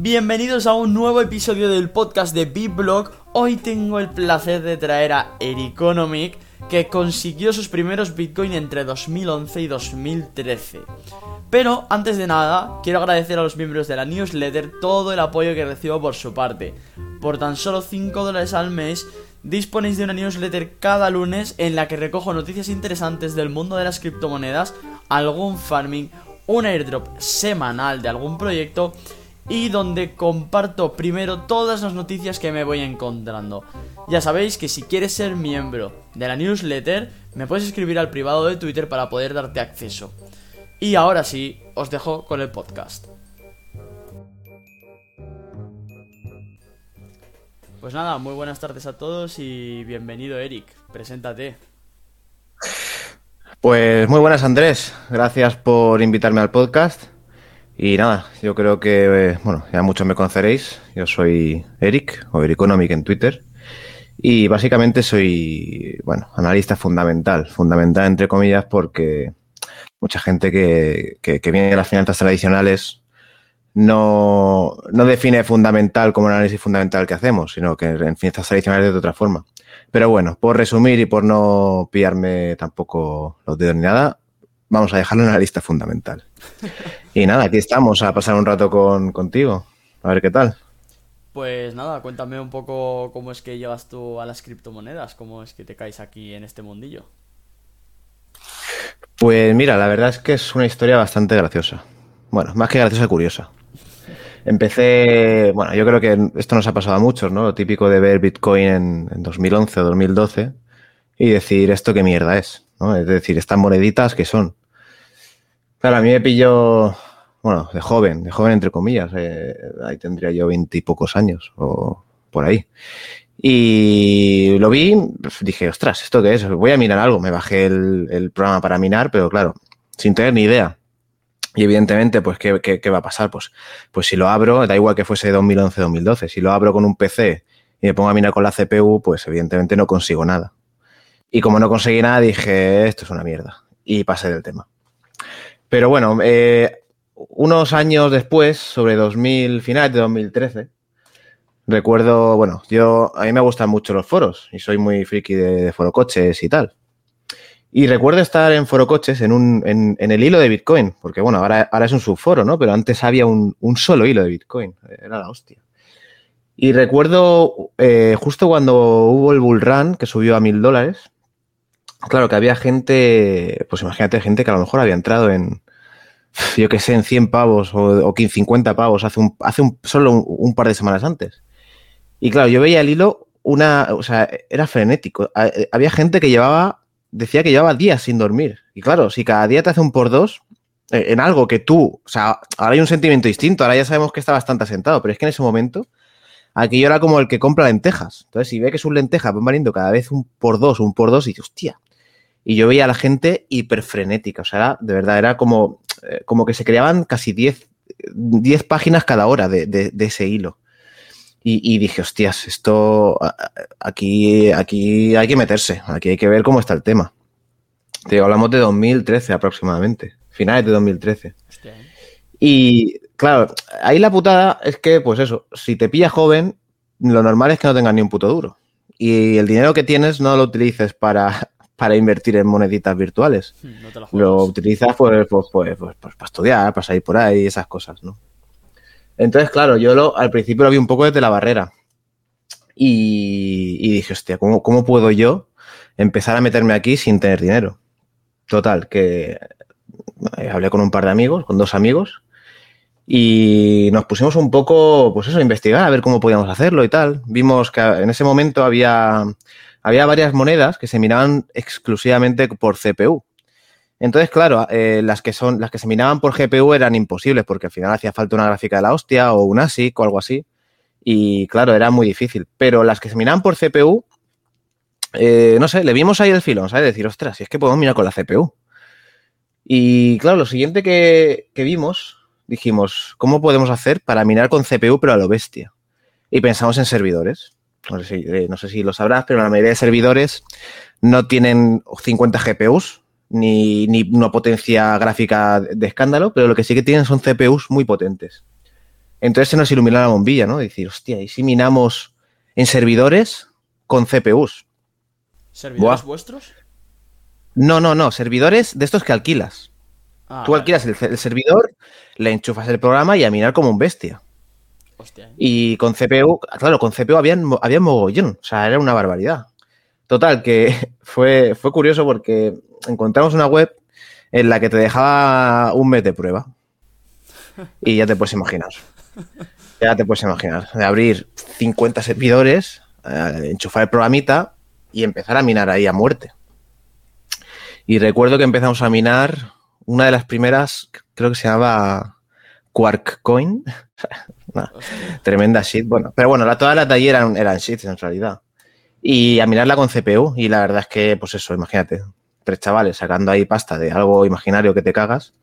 Bienvenidos a un nuevo episodio del podcast de BitBlog. Hoy tengo el placer de traer a Ericonomic, que consiguió sus primeros Bitcoin entre 2011 y 2013. Pero antes de nada, quiero agradecer a los miembros de la newsletter todo el apoyo que recibo por su parte. Por tan solo 5 dólares al mes, disponéis de una newsletter cada lunes en la que recojo noticias interesantes del mundo de las criptomonedas, algún farming, un airdrop semanal de algún proyecto y donde comparto primero todas las noticias que me voy encontrando. Ya sabéis que si quieres ser miembro de la newsletter, me puedes escribir al privado de Twitter para poder darte acceso. Y ahora sí, os dejo con el podcast. Pues nada, muy buenas tardes a todos y bienvenido Eric, preséntate. Pues muy buenas Andrés, gracias por invitarme al podcast. Y nada, yo creo que, eh, bueno, ya muchos me conoceréis. Yo soy Eric, o Ericonomic en Twitter. Y básicamente soy, bueno, analista fundamental. Fundamental entre comillas porque mucha gente que, que, viene de las finanzas tradicionales no, no define fundamental como el análisis fundamental que hacemos, sino que en finanzas tradicionales de otra forma. Pero bueno, por resumir y por no pillarme tampoco los dedos ni nada, vamos a dejarlo en la lista fundamental. Y nada, aquí estamos a pasar un rato con, contigo. A ver qué tal. Pues nada, cuéntame un poco cómo es que llevas tú a las criptomonedas, cómo es que te caes aquí en este mundillo. Pues mira, la verdad es que es una historia bastante graciosa. Bueno, más que graciosa, curiosa. Empecé, bueno, yo creo que esto nos ha pasado a muchos, ¿no? Lo típico de ver Bitcoin en, en 2011 o 2012 y decir esto qué mierda es, ¿no? Es decir, estas moneditas que son. Claro, a mí me pilló, bueno, de joven, de joven entre comillas, eh, ahí tendría yo veintipocos años o por ahí. Y lo vi, dije, ostras, ¿esto qué es? Voy a mirar algo. Me bajé el, programa para minar, pero claro, sin tener ni idea. Y evidentemente, pues, ¿qué, ¿qué, va a pasar? Pues, pues si lo abro, da igual que fuese 2011-2012, si lo abro con un PC y me pongo a minar con la CPU, pues evidentemente no consigo nada. Y como no conseguí nada, dije, esto es una mierda. Y pasé del tema. Pero bueno, eh, unos años después, sobre 2000, finales de 2013, recuerdo, bueno, yo, a mí me gustan mucho los foros y soy muy friki de, forocoches y tal. Y recuerdo estar en forocoches en, un, en, en, el hilo de Bitcoin, porque bueno, ahora, ahora es un subforo, ¿no? Pero antes había un, un solo hilo de Bitcoin, era la hostia. Y recuerdo eh, justo cuando hubo el bull run que subió a mil dólares, claro que había gente, pues imagínate, gente que a lo mejor había entrado en, yo qué sé, en 100 pavos o, o 50 pavos hace, un, hace un, solo un, par de semanas antes. Y claro, yo veía el hilo, una, o sea, era frenético. Eh, había gente que llevaba, decía que llevaba días sin dormir. Y claro, si cada día te hace un por dos, eh, en algo que tú, o sea, ahora hay un sentimiento distinto, ahora ya sabemos que está bastante asentado, pero es que en ese momento, aquí yo era como el que compra lentejas. Entonces, si ve que es un lenteja, van valiendo cada vez un por dos, un por dos, y dices, hostia, y yo veía a la gente hiperfrenética, o sea, de verdad, era como, eh, como que se creaban casi 10, 10 páginas cada hora de, de, de ese hilo. Y, y, dije, hostias, esto aquí, aquí hay que meterse, aquí hay que ver cómo está el tema. Te digo, hablamos de 2013 aproximadamente, finales de 2013. Hostia. Y claro, ahí la putada es que, pues eso, si te pilla joven, lo normal es que no tengas ni un puto duro. Y el dinero que tienes no lo utilices para, para invertir en moneditas virtuales. Hmm, no lo, utilizas pues, pues, pues, pues, para estudiar, para salir por ahí, esas cosas, ¿no? Entonces, claro, yo lo, al principio lo vi un poco desde la barrera. Y, y dije, hostia, ¿cómo, ¿cómo, puedo yo empezar a meterme aquí sin tener dinero? Total, que hablé con un par de amigos, con dos amigos, y nos pusimos un poco, pues eso, a investigar, a ver cómo podíamos hacerlo y tal. Vimos que en ese momento había había varias monedas que se minaban exclusivamente por CPU. Entonces, claro, eh, las que son, las que se minaban por GPU eran imposibles, porque al final hacía falta una gráfica de la hostia o un ASIC o algo así. Y claro, era muy difícil. Pero las que se minaban por CPU, eh, no sé, le vimos ahí el filón, ¿sabes? Decir, ostras, si es que podemos minar con la CPU. Y claro, lo siguiente que, que vimos, dijimos, ¿cómo podemos hacer para minar con CPU pero a lo bestia? Y pensamos en servidores no sé, si, eh, no sé si lo sabrás, pero la mayoría de servidores no tienen 50 GPUs ni, ni una potencia gráfica de escándalo, pero lo que sí que tienen son CPUs muy potentes. Entonces se nos iluminó la bombilla, ¿no? Decir, hostia, ¿y si minamos en servidores con CPUs? ¿Servidores vuestros? No, no, no, servidores de estos que alquilas. Ah, Tú vale. alquilas el, el servidor, le enchufas el programa y a minar como un bestia. ¿Eh? Y con CPU, claro, con CPU había, había mogollón, o sea, era una barbaridad. Total, que fue, fue curioso porque encontramos una web en la que te dejaba un mes de prueba. Y ya te puedes imaginar. Ya te puedes imaginar. De abrir 50 servidores, eh, enchufar el programita y empezar a minar ahí a muerte. Y recuerdo que empezamos a minar una de las primeras, creo que se llamaba Quark Tremenda shit. Bueno, pero bueno, la, todas las de eran, eran shits en realidad. Y a mirarla con CPU. Y la verdad es que, pues eso, imagínate, tres chavales sacando ahí pasta de algo imaginario que te cagas.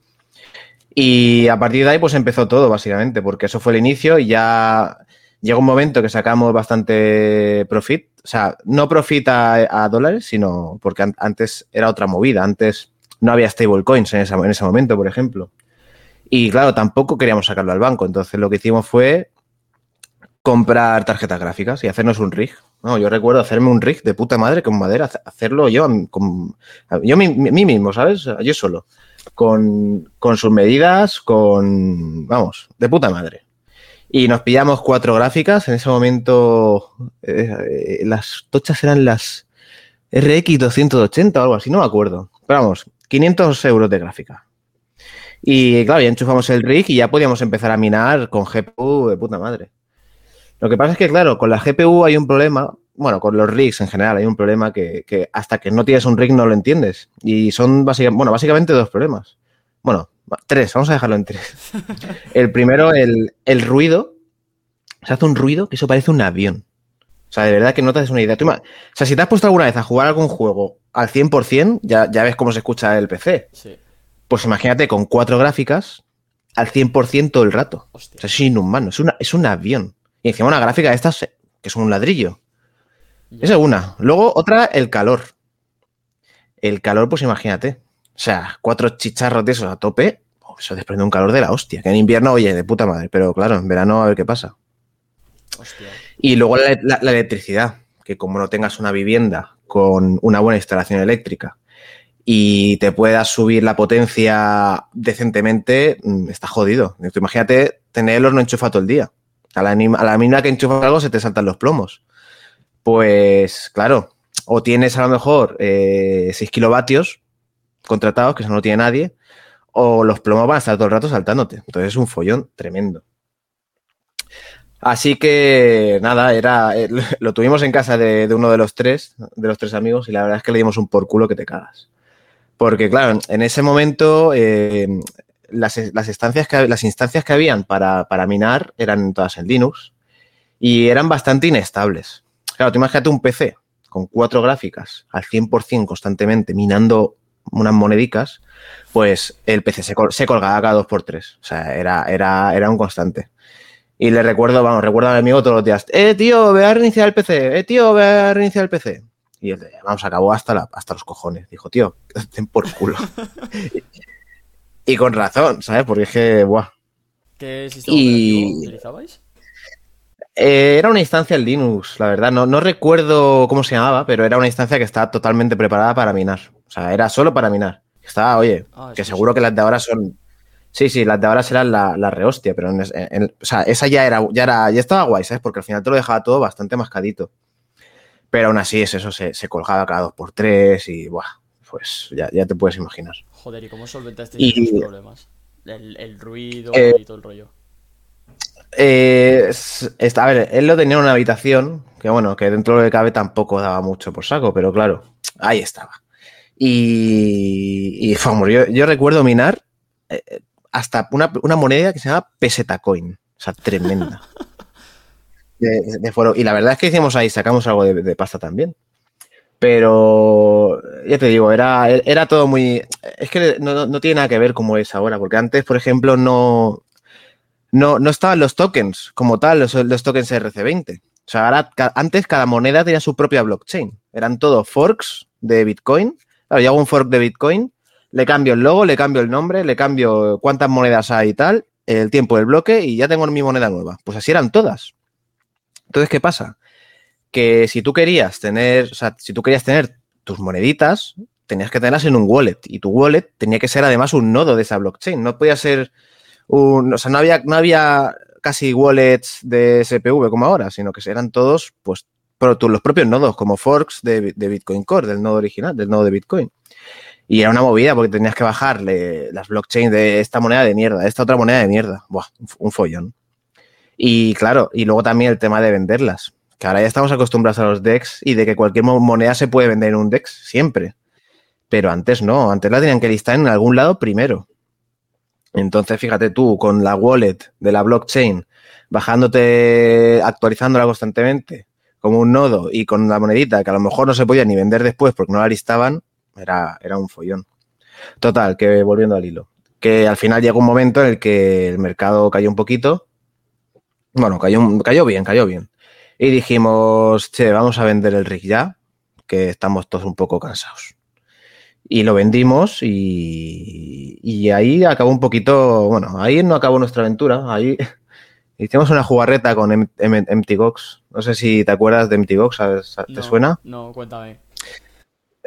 Y a partir de ahí, pues empezó todo, básicamente, porque eso fue el inicio y ya llegó un momento que sacamos bastante profit. O sea, no profit a, a dólares, sino porque an- antes era otra movida. Antes no había stablecoins en, esa- en ese momento, por ejemplo. Y claro, tampoco queríamos sacarlo al banco. Entonces lo que hicimos fue comprar tarjetas gráficas y hacernos un rig. No, yo recuerdo hacerme un rig de puta madre con madera, hace- hacerlo yo, yo mí, mí mismo, ¿sabes? Yo solo. Con, con sus medidas, con, vamos, de puta madre. Y nos pillamos cuatro gráficas. En ese momento eh, eh, las tochas eran las RX 280 o algo así, no me acuerdo. Pero vamos, 500 euros de gráfica. Y claro, ya enchufamos el rig y ya podíamos empezar a minar con GPU de puta madre. Lo que pasa es que, claro, con la GPU hay un problema, bueno, con los rigs en general hay un problema que, que hasta que no tienes un rig no lo entiendes. Y son básicamente, bueno, básicamente dos problemas. Bueno, tres, vamos a dejarlo en tres. El primero, el, el ruido. Se hace un ruido que eso parece un avión. O sea, de verdad que no te haces una idea. Tú o sea, si te has puesto alguna vez a jugar algún juego al 100%, ya, ya ves cómo se escucha el PC. Sí. Pues imagínate con cuatro gráficas al 100% todo el rato. O sea, es inhumano, es, una, es un avión. Y encima una gráfica de estas eh, que son un ladrillo. Ya. Esa es una. Luego otra, el calor. El calor, pues imagínate. O sea, cuatro chicharros de esos a tope, oh, eso desprende un calor de la hostia. Que en invierno, oye, de puta madre. Pero claro, en verano a ver qué pasa. Hostia. Y luego la, la- la electricidad, que como no tengas una vivienda con una buena instalación eléctrica y te puedas subir la potencia decentemente, mm, está jodido. Imagínate tener el horno enchufado todo el día. A la, a la mínima que enchufas algo se te saltan los plomos. Pues claro, o tienes a lo mejor eh, 6 kilovatios contratados, que eso no tiene nadie, o los plomos van a estar todo el rato saltándote. Entonces es un follón tremendo. Así que nada, era eh, lo tuvimos en casa de, de uno de los tres, de los tres amigos, y la verdad es que le dimos un por culo que te cagas. Porque, claro, en ese momento eh, las, las, instancias que, las instancias que habían para, para minar eran todas en Linux y eran bastante inestables. Claro, tú imagínate un PC con cuatro gráficas al 100% constantemente minando unas monedicas, pues el PC se, col se colgaba cada dos por tres. O sea, era, era, era un constante. Y le recuerdo, vamos, recuerdo al amigo todos los días, eh, tío, ve a reiniciar el PC, eh, tío, ve a reiniciar el PC. Y él, vamos, acabó hasta, la, hasta los cojones. Dijo, tío, ten por culo. y, con razón, ¿sabes? Porque es que, buah. ¿Qué sistema y... utilizabais? Eh, era una instancia en Linux, la verdad. No, no recuerdo cómo se llamaba, pero era una instancia que estaba totalmente preparada para minar. O sea, era solo para minar. Estaba, oye, ah, que seguro sí. que las de ahora son. Sí, sí, las de ahora serán la, la rehostia, pero en, en, o sea, esa ya era, ya era, ya estaba guay, ¿sabes? Porque al final te lo dejaba todo bastante mascadito. Pero aún así es eso, se, se colgaba cada dos por tres y buah, pues ya, ya te puedes imaginar. Joder, ¿y cómo solventaste y, esos problemas? El, el ruido eh, y todo el rollo. Eh, es, a ver, él lo tenía en una habitación, que bueno, que dentro de lo que cabe tampoco daba mucho por saco, pero claro, ahí estaba. Y, y vamos, yo, yo, recuerdo minar eh, hasta una, una, moneda que se llama peseta coin, o sea, tremenda. De, foro. Y la verdad es que hicimos ahí, sacamos algo de, pasta también. Pero ya te digo, era, era todo muy. Es que no, no, tiene nada que ver como es ahora, porque antes, por ejemplo, no, no, no estaban los tokens como tal, los, los tokens RC20. O sea, ahora, antes cada moneda tenía su propia blockchain. Eran todo forks de Bitcoin. Claro, yo hago un fork de Bitcoin, le cambio el logo, le cambio el nombre, le cambio cuántas monedas hay y tal, el tiempo del bloque y ya tengo mi moneda nueva. Pues así eran todas. Entonces, ¿qué pasa? Que si tú querías tener, o sea, si tú querías tener tus moneditas, tenías que tenerlas en un wallet. Y tu wallet tenía que ser además un nodo de esa blockchain. No podía ser un. O sea, no había, no había casi wallets de SPV como ahora, sino que eran todos, pues, los propios nodos, como forks de, Bitcoin Core, del nodo original, del nodo de Bitcoin. Y era una movida porque tenías que bajarle las blockchains de esta moneda de mierda, de esta otra moneda de mierda. Buah, un follón. Y claro, y luego también el tema de venderlas. Que ahora ya estamos acostumbrados a los DEX y de que cualquier moneda se puede vender en un DEX, siempre. Pero antes no, antes la tenían que listar en algún lado primero. Entonces, fíjate tú, con la wallet de la blockchain, bajándote, actualizándola constantemente, como un nodo, y con la monedita que a lo mejor no se podía ni vender después porque no la listaban, era, era un follón. Total, que volviendo al hilo. Que al final llegó un momento en el que el mercado cayó un poquito. Bueno, cayó, cayó bien, cayó bien. Y dijimos, che, vamos a vender el rig ya, que estamos todos un poco cansados. Y lo vendimos y, y ahí acabó un poquito, bueno, ahí no acabó nuestra aventura, ahí hicimos una jugarreta con MTGOX. No sé si te acuerdas de MTGOX, ¿te No, suena? No, cuéntame.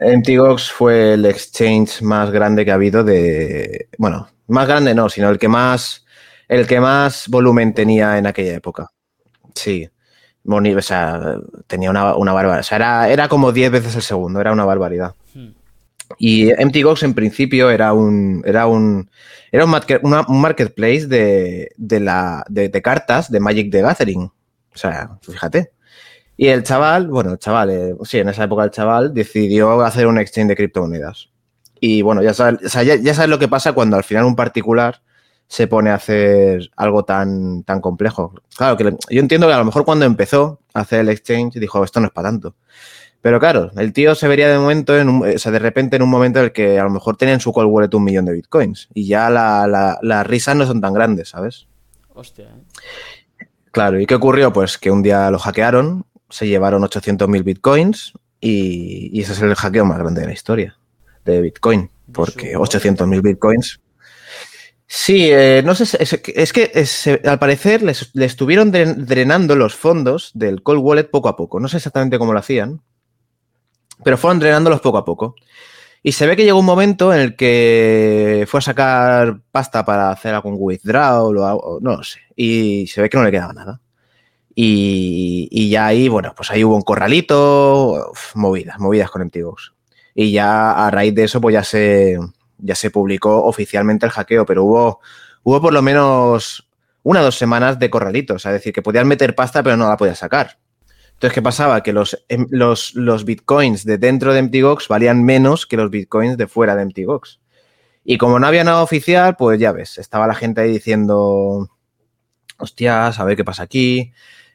MTGOX fue el exchange más grande que ha habido de. Bueno, más grande no, sino el que más. El que más volumen tenía en aquella época. Sí. Moni- O sea, tenía una, una barbaridad. O sea, era, era como 10 veces el segundo, era una barbaridad. Hmm. Y MTGOX en principio era un. Era un. Era un, market- una- un marketplace de, de, la, de, de cartas de Magic the Gathering. O sea, fíjate. Y el chaval, bueno, el chaval, eh, sí, en esa época el chaval decidió hacer un exchange de criptomonedas. Y bueno, ya sabes, ya sabes lo que pasa cuando al final un particular se pone a hacer algo tan, tan complejo. Claro, que yo entiendo que a lo mejor cuando empezó a hacer el exchange dijo, esto no es para tanto. Pero claro, el tío se vería de momento, en un- o sea, de repente en un momento en el que a lo mejor tenía en su cold wallet un millón de bitcoins. Y ya la- la- las risas no son tan grandes, ¿sabes? Hostia, ¿eh? Claro, ¿y qué ocurrió? Pues que un día lo hackearon, se llevaron 800.000 bitcoins y, y ese es el hackeo más grande de la historia de Bitcoin, porque su 800.000 bitcoins. Sí, eh, no sé, es, es que es- al parecer les, les estuvieron dren- drenando los fondos del cold wallet poco a poco. No sé exactamente cómo lo hacían, pero fueron drenándolos poco a poco. Y se ve que llegó un momento en el que fue a sacar pasta para hacer algún withdrawal o, algo, no lo sé. Y se ve que no le quedaba nada. Y, ya ahí, bueno, pues ahí hubo un corralito, movidas, movidas con antiguos. Y ya a raíz de eso, pues ya se, ya se publicó oficialmente el hackeo, pero hubo, hubo por lo menos una o dos semanas de corralitos, es decir, que podías meter pasta, pero no la podías sacar. Entonces, ¿qué pasaba? Que los, em, los, los bitcoins de dentro de MTGOX valían menos que los bitcoins de fuera de MTGOX. Y como no había nada oficial, pues ya ves, estaba la gente ahí diciendo, hostias, a ver qué pasa aquí,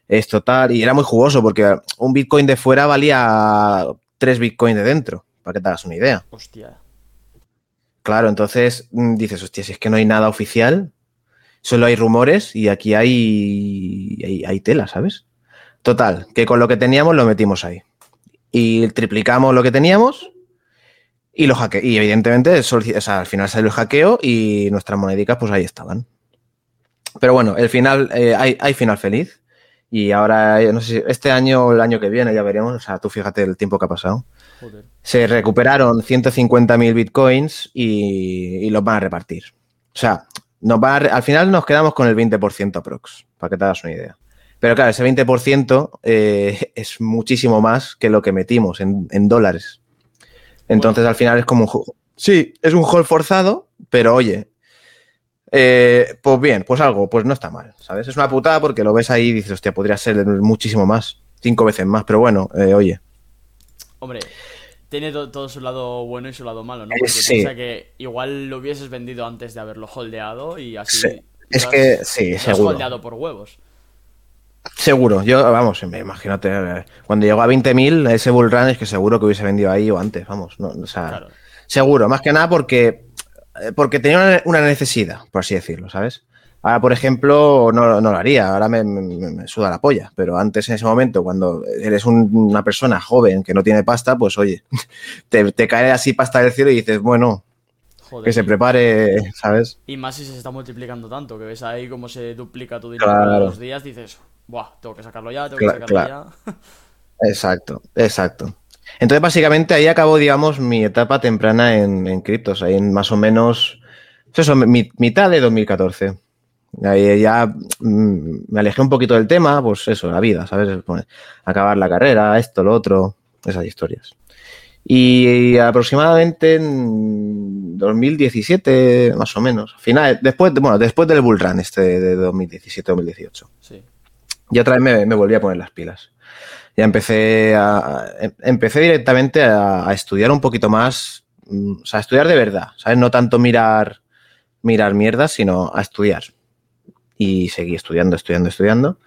esto tal, y era muy jugoso porque un bitcoin de fuera valía tres bitcoins de dentro, para que te hagas una idea. Hostia. Claro, entonces mm, dices, hostia, si es que no hay nada oficial, solo hay rumores y aquí hay, hay, tela, ¿sabes? Total, que con lo que teníamos lo metimos ahí. Y triplicamos lo que teníamos y lo hacke Y evidentemente, o sea, al final salió el hackeo y nuestras monedicas pues ahí estaban. Pero bueno, el final, eh, hay, hay final feliz. Y ahora, eh, no sé si este año o el año que viene, ya veremos. O sea, tú fíjate el tiempo que ha pasado. Joder. Se recuperaron 150.000 bitcoins y, y los van a repartir. O sea, nos van a re- al final nos quedamos con el 20% aprox, para que te hagas una idea. Pero claro, ese 20% eh, es muchísimo más que lo que metimos en, en dólares. Entonces al final es como un... ju- Sí, es un hold forzado, pero oye, eh, pues bien, pues algo, pues no está mal, ¿sabes? Es una putada porque lo ves ahí y dices, hostia, podría ser muchísimo más, cinco veces más, pero bueno, eh, oye. Hombre, tiene to- todo su lado bueno y su lado malo, ¿no? Eh, Porque sí. piensa que igual lo hubieses vendido antes de haberlo holdeado y así. Sí. Es que sí, lo has seguro. holdeado por huevos. Seguro, yo, vamos, imagínate, eh, cuando llegó a 20.000, ese bull run es que seguro que hubiese vendido ahí o antes, vamos, no, o sea, Claro. seguro, más que nada porque, eh, porque tenía una necesidad, por así decirlo, ¿sabes? Ahora, por ejemplo, no, no lo haría, ahora me, me- me suda la polla, pero antes en ese momento, cuando eres un- una persona joven que no tiene pasta, pues oye, te, te cae así pasta del cielo y dices, bueno, Joder, que se prepare, ¿sabes? Y más si se está multiplicando tanto, que ves ahí cómo se duplica tu dinero Claro. dos días, dices, buah, tengo que sacarlo ya, tengo que sacarlo claro. ya. Exacto, exacto. Entonces, básicamente, ahí acabó, digamos, mi etapa temprana en, en criptos, ahí en más o menos, pues eso, mi- mitad de 2014. Ahí ya mm, me alejé un poquito del tema, pues eso, la vida, ¿sabes? Acabar la carrera, esto, lo otro, esas historias. Y aproximadamente en 2017, más o menos, final, después, de- bueno, después del bull run este de 2017-2018 Sí. y otra vez me, me volví a poner las pilas. Ya empecé a, a- em- empecé directamente a, a estudiar un poquito más, mm, o sea, a estudiar de verdad, ¿sabes? No tanto mirar, mirar mierdas, sino a estudiar. Y seguí estudiando, estudiando, estudiando,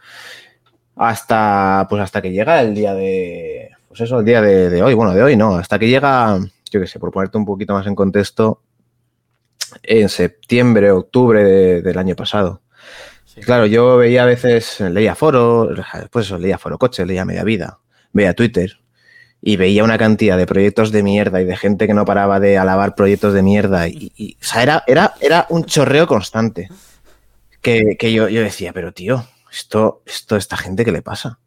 hasta, pues hasta que llega el día de, pues eso, el día de, de hoy, bueno, de hoy no, hasta que llega, yo qué sé, por ponerte un poquito más en contexto, en septiembre, octubre de- del año pasado. sí. Claro, yo veía a veces, leía foro, después eso, leía foro coche, leía media vida, veía Twitter y veía una cantidad de proyectos de mierda y de gente que no paraba de alabar proyectos de mierda. Y, y, o sea, era, era, era un chorreo constante. Que, yo, yo decía, pero tío, esto, esto, esta gente, ¿qué le pasa?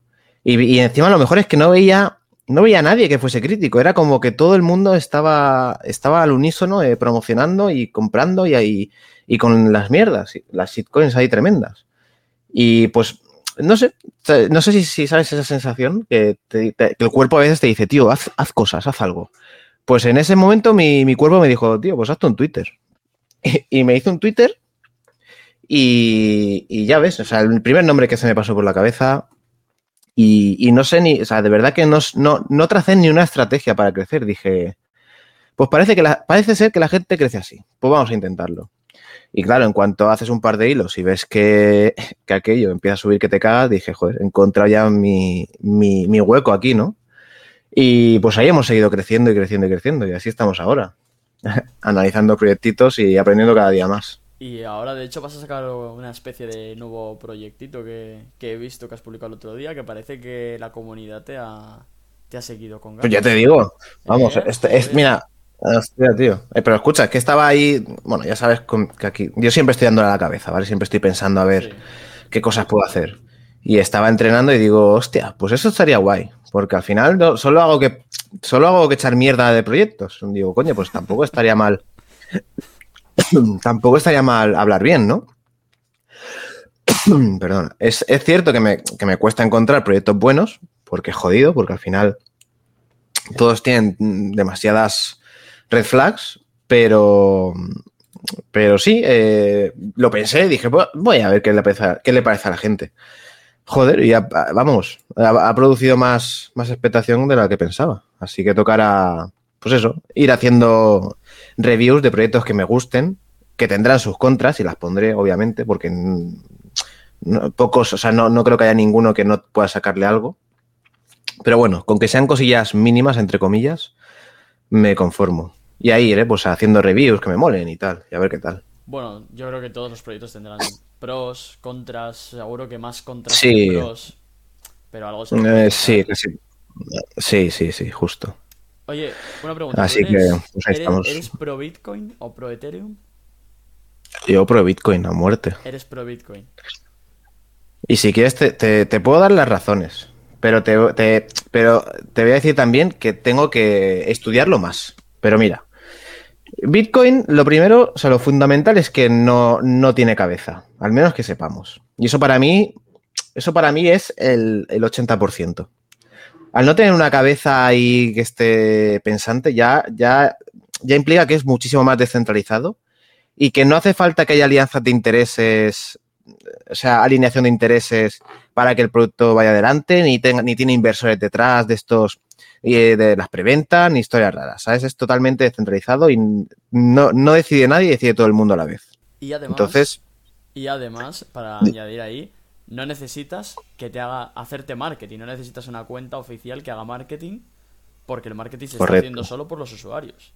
Y, y encima lo mejor es que no veía, no veía a nadie que fuese crítico. Era como que todo el mundo estaba, estaba al unísono eh, promocionando y comprando y, ahí y con las mierdas, las shitcoins ahí tremendas. Y pues, no sé, no sé si, si sabes esa sensación que, el cuerpo a veces te dice, tío, haz, haz cosas, haz algo. Pues en ese momento mi, mi cuerpo me dijo, tío, pues hazte un Twitter. Y, y me hizo un Twitter y, ya ves, o sea, el primer nombre que se me pasó por la cabeza y, y no sé ni, o sea, de verdad que no, no, no tracé ni una estrategia para crecer. Dije, pues parece, que la, parece ser que la gente crece así, pues vamos a intentarlo. Y claro, en cuanto haces un par de hilos y ves que, que aquello empieza a subir que te cagas, dije, joder, he encontrado ya mi, mi, mi hueco aquí, ¿no? Y pues ahí hemos seguido creciendo y creciendo y creciendo y así estamos ahora, analizando proyectitos y aprendiendo cada día más. Y ahora, de hecho, vas a sacar una especie de nuevo proyectito que, que he visto que has publicado el otro día, que parece que la comunidad te ha, te ha seguido con ganas. Pues ya te digo, vamos, Eh, este, es, joder. mira, hostia, tío. Eh, pero escucha, es que estaba ahí, bueno, ya sabes con- que aquí, yo siempre estoy dándole a la cabeza, ¿vale? Siempre estoy pensando a ver Sí. qué cosas puedo hacer. Y estaba entrenando y digo, hostia, pues eso estaría guay, porque al final no- solo hago que solo hago que echar mierda de proyectos. Digo, coño, pues tampoco estaría mal. tampoco estaría mal hablar bien, ¿no? Perdón. Es, es cierto que me, que me cuesta encontrar proyectos buenos, porque jodido, porque al final todos tienen demasiadas red flags, pero, pero sí, eh, lo pensé dije, "Voy- voy a ver qué le parece, a- qué le parece a la gente. Joder, y vamos, ha, ha producido más, más expectación de la que pensaba. Así que tocará, pues eso, ir haciendo reviews de proyectos que me gusten, que tendrán sus contras y las pondré, obviamente, porque no- pocos, o sea, no, no creo que haya ninguno que no pueda sacarle algo. Pero bueno, con que sean cosillas mínimas, entre comillas, me conformo. Y ahí iré pues haciendo reviews que me molen y tal, y a ver qué tal. Bueno, yo creo que todos los proyectos tendrán pros, contras, seguro que más contras Sí. que pros. Pero algo se Eh, sí. Sí, sí, sí, justo. Oye, una pregunta. ¿tú Así que, eres, pues ahí eres- estamos. ¿Eres pro Bitcoin o pro Ethereum? Yo pro Bitcoin a muerte. Eres pro Bitcoin. Y si quieres, te, te- te puedo dar las razones. Pero te, te- pero te voy a decir también que tengo que estudiarlo más. Pero mira, Bitcoin, lo primero, o sea, lo fundamental es que no, no tiene cabeza. Al menos que sepamos. Y eso para mí, eso para mí es el, el 80%. Al no tener una cabeza ahí que esté pensante, ya, ya, ya implica que es muchísimo más descentralizado y que no hace falta que haya alianzas de intereses, o sea, alineación de intereses para que el producto vaya adelante, ni, tenga, ni tiene inversores detrás de estos, eh, de las preventas, ni historias raras, ¿sabes? Es totalmente descentralizado y no, no decide nadie, decide todo el mundo a la vez. Y además, Entonces, y además, para añadir ahí, no necesitas que te haga hacerte marketing, no necesitas una cuenta oficial que haga marketing, porque el marketing se está haciendo solo por los usuarios.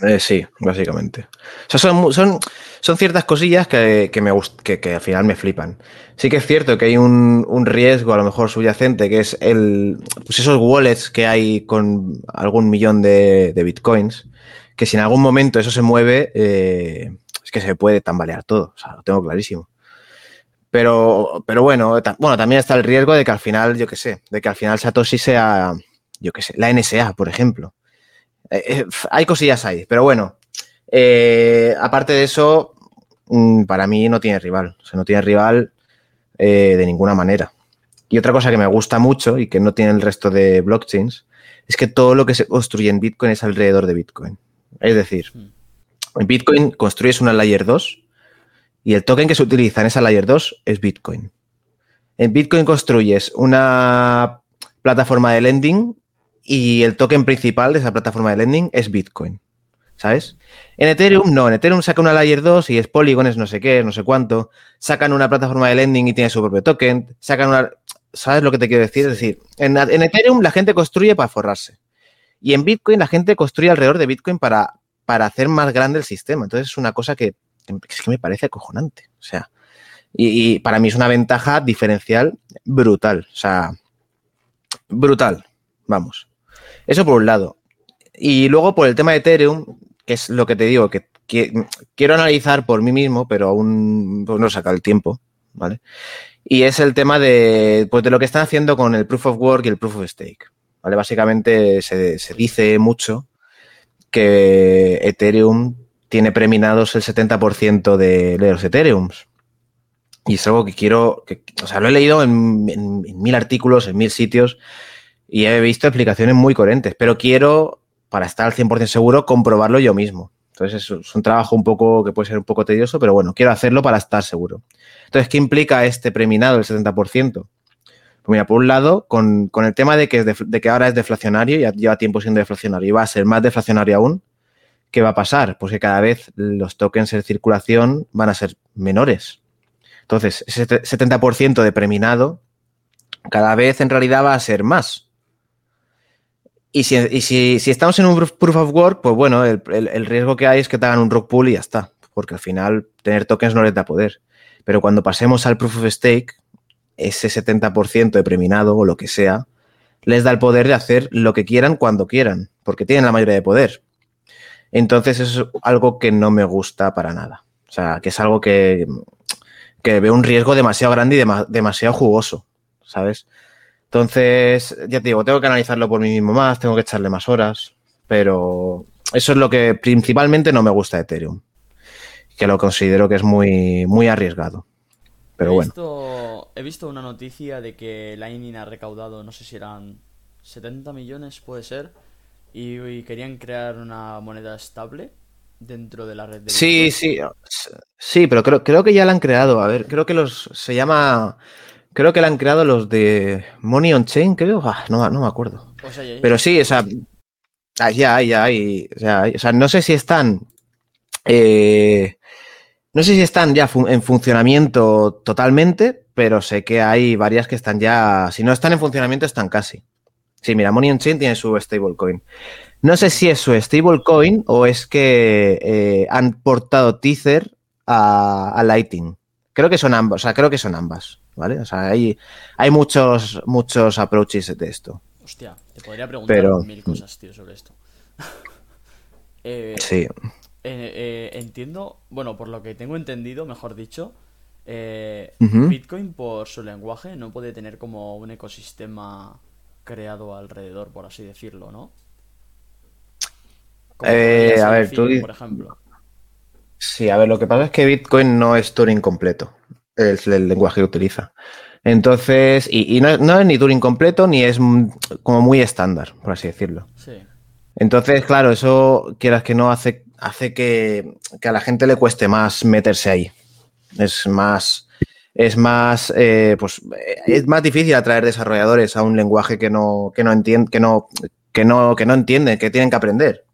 Eh, sí, básicamente. O sea, son, son, son ciertas cosillas que, que me gust- que, que al final me flipan. Sí que es cierto que hay un, un riesgo a lo mejor subyacente, que es el, pues esos wallets que hay con algún millón de, de bitcoins, que si en algún momento eso se mueve, eh, es que se puede tambalear todo, o sea, lo tengo clarísimo. Pero, pero bueno, bueno, también está el riesgo de que al final, yo qué sé, de que al final Satoshi sea, yo qué sé, la NSA, por ejemplo. Eh, eh, hay cosillas ahí, pero bueno, aparte de eso, mm, para mí no tiene rival, o sea, no tiene rival de ninguna manera. Y otra cosa que me gusta mucho y que no tiene el resto de blockchains es que todo lo que se construye en Bitcoin es alrededor de Bitcoin. Es decir, en Bitcoin construyes una Layer 2 y el token que se utiliza en esa Layer 2 es Bitcoin. En Bitcoin construyes una plataforma de lending y el token principal de esa plataforma de lending es Bitcoin. ¿Sabes? En Ethereum no, en Ethereum saca una Layer 2 y es Polygon, es no sé qué, no sé cuánto. Sacan una plataforma de lending y tiene su propio token. Sacan una... ¿Sabes lo que te quiero decir? Es decir, en, Ethereum la gente construye para forrarse. Y en Bitcoin la gente construye alrededor de Bitcoin para, para hacer más grande el sistema. Entonces es una cosa que, es que me parece acojonante. O sea, y, para mí es una ventaja diferencial brutal. O sea, brutal. Vamos. Eso por un lado. Y luego por el tema de Ethereum, que es lo que te digo, que, quiero analizar por mí mismo, pero aún pues, no saca el tiempo, ¿vale? Y es el tema de, pues, de lo que están haciendo con el Proof of Work y el Proof of Stake. ¿vale? Básicamente se, dice mucho que Ethereum tiene preminados el 70% de, los Ethereums. Y es algo que quiero, que, o sea, lo he leído en, mil artículos, en mil sitios, y he visto explicaciones muy coherentes, pero quiero, para estar al 100% seguro, comprobarlo yo mismo. Entonces es, un trabajo un poco que puede ser un poco tedioso, pero bueno, quiero hacerlo para estar seguro. Entonces, ¿qué implica este preminado del 70%? Pues mira, por un lado, con, el tema de que, de que, ahora es deflacionario, ya lleva tiempo siendo deflacionario y va a ser más deflacionario aún, ¿qué va a pasar? Pues que cada vez los tokens en circulación van a ser menores. Entonces, ese 70% de preminado cada vez en realidad va a ser más. Y, si, estamos en un proof of work, pues bueno, el, riesgo que hay es que te hagan un rock pool y ya está, porque al final tener tokens no les da poder. Pero cuando pasemos al proof of stake, ese 70% de preminado o lo que sea, les da el poder de hacer lo que quieran cuando quieran, porque tienen la mayoría de poder. Entonces es algo que no me gusta para nada. O sea, que es algo que, que veo un riesgo demasiado grande y demasiado jugoso, ¿sabes? Entonces, ya te digo, tengo que analizarlo por mí mismo más, tengo que echarle más horas, pero eso es lo que principalmente no me gusta de Ethereum, que lo considero que es muy, muy arriesgado. Pero he bueno. Visto, he visto una noticia de que Lightning ha recaudado, no sé si eran 70 millones, puede ser, y, querían crear una moneda estable dentro de la red de Sí, sí, sí, pero creo, creo que ya la han creado. A ver, creo que los se llama Creo que la han creado los de Money on Chain, creo. Ah, no, no me acuerdo. Pero sí, o sea, ah, ya hay, ya hay. O sea, no sé si están. Eh, no sé si están ya en funcionamiento totalmente, pero sé que hay varias que están ya. Si no están en funcionamiento, están casi. Sí, mira, Money on Chain tiene su stablecoin. No sé si es su stablecoin o es que eh, han portado Tether a, a Lightning. Creo que son ambas, o sea, creo que son ambas. ¿vale? O sea, hay, hay muchos, muchos approaches de esto. Hostia, te podría preguntar mil cosas, tío, sobre esto. Eh, sí. Eh, eh, entiendo, bueno, por lo que tengo entendido, mejor dicho, Bitcoin por su lenguaje no puede tener como un ecosistema creado alrededor, por así decirlo, ¿no? a ver, tú... Por ejemplo. Sí, a ver, lo que pasa es que Bitcoin no es Turing completo es el lenguaje que utiliza. Entonces, y, no, es ni Turing completo ni es como muy estándar, por así decirlo. Sí. Entonces, claro, eso, quieras que no, hace, hace que, a la gente le cueste más meterse ahí. Es más, es más, eh, pues, es más difícil atraer desarrolladores a un lenguaje que no, que no entiende, que no, que no, que no entienden, que tienen que aprender.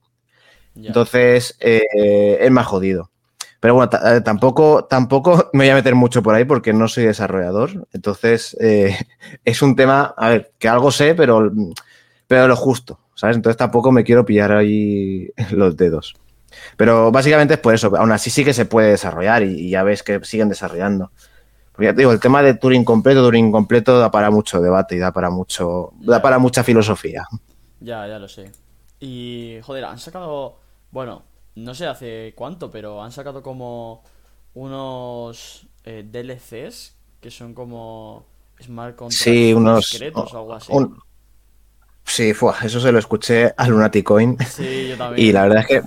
Entonces, eh, es más jodido. Pero bueno, eh, tampoco, tampoco me voy a meter mucho por ahí porque no soy desarrollador. Entonces, eh, es un tema, a ver, que algo sé, pero, pero lo justo, ¿sabes? Entonces tampoco me quiero pillar ahí los dedos. Pero básicamente es por eso. Aún así sí que se puede desarrollar y, ya ves que siguen desarrollando. Porque ya te digo, el tema de Turing completo, Turing completo da para mucho debate y da para mucho, da para mucha filosofía. Ya, ya lo sé. Y, joder, han sacado Bueno, no sé hace cuánto, pero han sacado como unos eh, DLCs que son como smart contracts Sí, unos- discretos o algo así. Un- Sí, fue, eso se lo escuché a Lunatic Coin. Sí, yo también. Y la verdad es que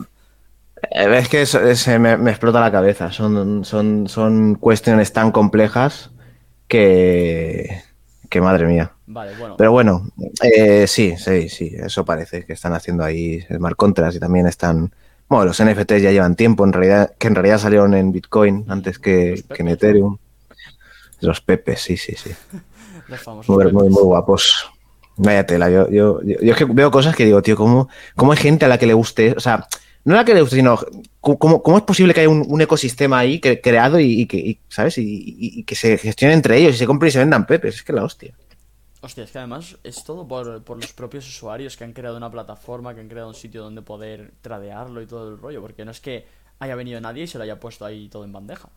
es que se me, me explota la cabeza. Son, son, son cuestiones tan complejas que, que madre mía. Vale, bueno. Pero bueno, eh, sí, sí, sí, eso parece que están haciendo ahí smart contracts y también están. Bueno, los NFTs ya llevan tiempo, en realidad, que en realidad salieron en Bitcoin antes que, que en. Ethereum. Los Pepes, sí, sí, sí. Los famosos Muy, muy, muy guapos. Vaya tela, yo, yo, yo, yo es que veo cosas que digo, tío, ¿cómo, ¿cómo hay gente a la que le guste? O sea, no la guste, sino ¿cómo, cómo es posible que haya un, un ecosistema ahí que- creado y, y que, y, ¿sabes? Y, que se gestione entre ellos y se compren y se vendan pepes. Es que la hostia. Hostia, es que además es todo por, por los propios usuarios que han creado una plataforma, que han creado un sitio donde poder tradearlo y todo el rollo, porque no es que haya venido nadie y se lo haya puesto ahí todo en bandeja.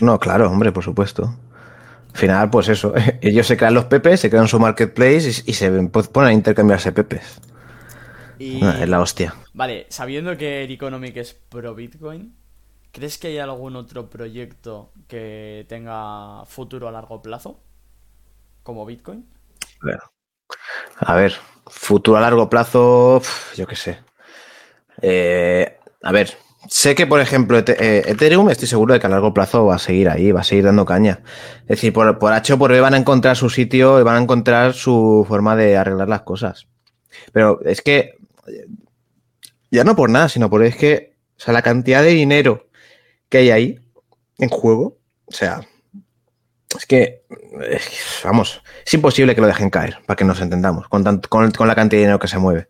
No, claro, hombre, por supuesto. Al final, pues eso, ellos se crean los pepes, se crean su marketplace y, y se pues, ponen a intercambiarse pepes. Y... Ah, Es la hostia. Vale, sabiendo que Air Economic es pro Bitcoin, ¿crees que hay algún otro proyecto que tenga futuro a largo plazo? Como Bitcoin. A ver, futuro a largo plazo, yo qué sé. Eh, a ver, sé que, por ejemplo, eh, Ethereum, estoy seguro de que a largo plazo va a seguir ahí, va a seguir dando caña. Es decir, por, por H o por B van a encontrar su sitio y van a encontrar su forma de arreglar las cosas. Pero es que, ya no por nada, sino por es que, o sea, la cantidad de dinero que hay ahí en juego, o sea, es que, vamos, es imposible que lo dejen caer, para que nos entendamos, con, tant- con, con la cantidad de dinero que se mueve.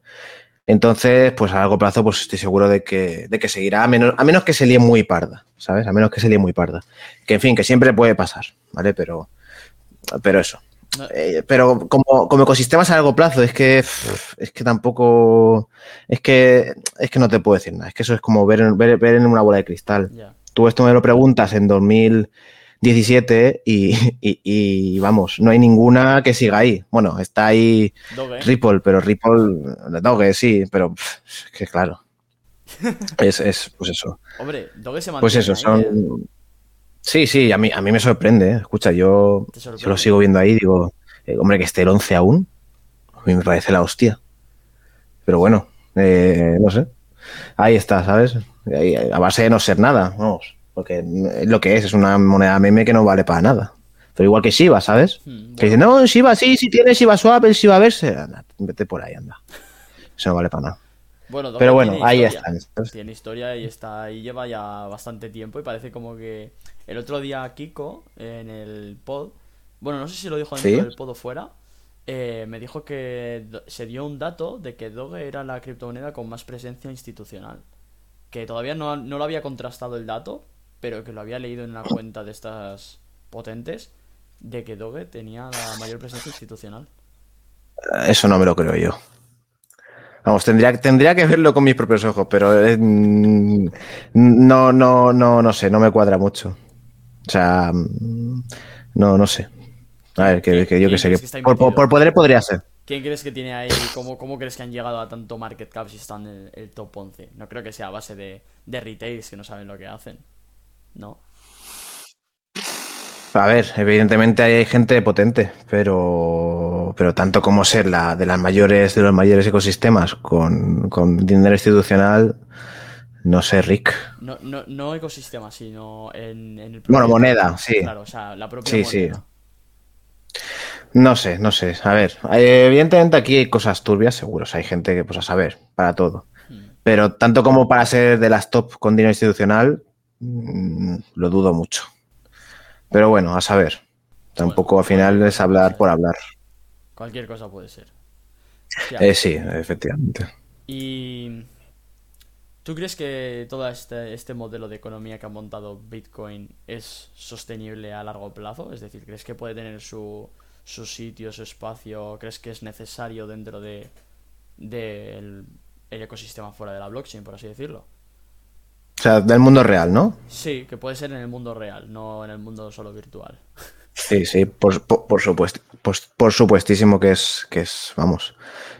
Entonces, pues a largo plazo, pues estoy seguro de que, de que seguirá, a menos, a menos que se líe muy parda, ¿sabes? A menos que se líe muy parda. Que en fin, que siempre puede pasar, ¿vale? Pero, pero eso. Eh, pero como, como ecosistemas a largo plazo, es que es que tampoco es que es que no te puedo decir nada. Es que eso es como ver, en- ver, ver en una bola de cristal. Tú esto me lo preguntas en 2017 y, y- y, vamos, no hay ninguna que siga ahí. Bueno, está ahí Doge. Ripple, pero Ripple, Doge, sí, pero es que claro. Es, es pues eso. Hombre, Doge se mantiene Pues eso, ¿eh? Sí, sí, a mí, a mí me sorprende. ¿eh? Escucha, yo, yo lo sigo viendo ahí, digo, eh, hombre, que esté el 11 aún, a mí me parece la hostia. Pero bueno, eh, no sé. Ahí está, ¿sabes? Ahí, a base de no ser nada, vamos. Porque lo que es, es una moneda meme que no vale para nada. Pero igual que Shiba, ¿sabes? Hmm, Que dicen, no, Shiba sí, sí tiene Shiba Swap, el Shiba Verse. Anda, vete por ahí, anda. Eso no vale para nada. bueno, Pero bueno, ahí. ¿sabes? Tiene historia y está ahí lleva ya bastante tiempo y parece como que el otro día Kiko en el pod, bueno, no sé si lo dijo dentro Sí. del pod o fuera, eh, me dijo que se dio un dato de que Doge era la criptomoneda con más presencia institucional. Que todavía no, no lo había contrastado el dato, pero que lo había leído en una cuenta de estas potentes de que Doge tenía la mayor presencia institucional. Eso no me lo creo yo. Vamos, tendría, tendría que verlo con mis propios ojos, pero eh, mm, no, no, no, no sé, no me cuadra mucho. O sea, mm, no, no sé. A ver, que, que yo ¿Quién que sé, que por, por- poder podría ser. ¿Quién crees que tiene ahí? ¿Cómo, cómo crees que han llegado a tanto market cap si están en el, el top 11? No creo que sea a base de, de retails que no saben lo que hacen. ¿No? A ver, evidentemente hay gente potente, pero, pero tanto como ser la de las mayores, de los mayores ecosistemas con, con dinero institucional, no sé, Rick. No, no, no ecosistema, sino en, en el Bueno, moneda, sí. Claro, o sea, la propia Sí, sí. moneda. No sé, no sé. A ver, evidentemente aquí hay cosas turbias, seguros. Hay gente que, pues a saber, para todo. Hmm. Pero tanto como para ser de las top con dinero institucional, mm, lo dudo mucho. Pero bueno, a saber. Tampoco Bueno, al final es hablar por hablar. Cualquier cosa puede ser. Eh, sí, efectivamente. Y. ¿Tú crees que todo este, este modelo de economía que ha montado Bitcoin es sostenible a largo plazo? Es decir, ¿crees que puede tener su, su sitio, su espacio? ¿Crees que es necesario dentro de del el ecosistema fuera de la blockchain, por así decirlo? O sea, del mundo real, ¿no? Sí, que puede ser en el mundo real, no en el mundo solo virtual. Sí, sí, por, por, supuesto, por, supuestísimo que es, que es, vamos,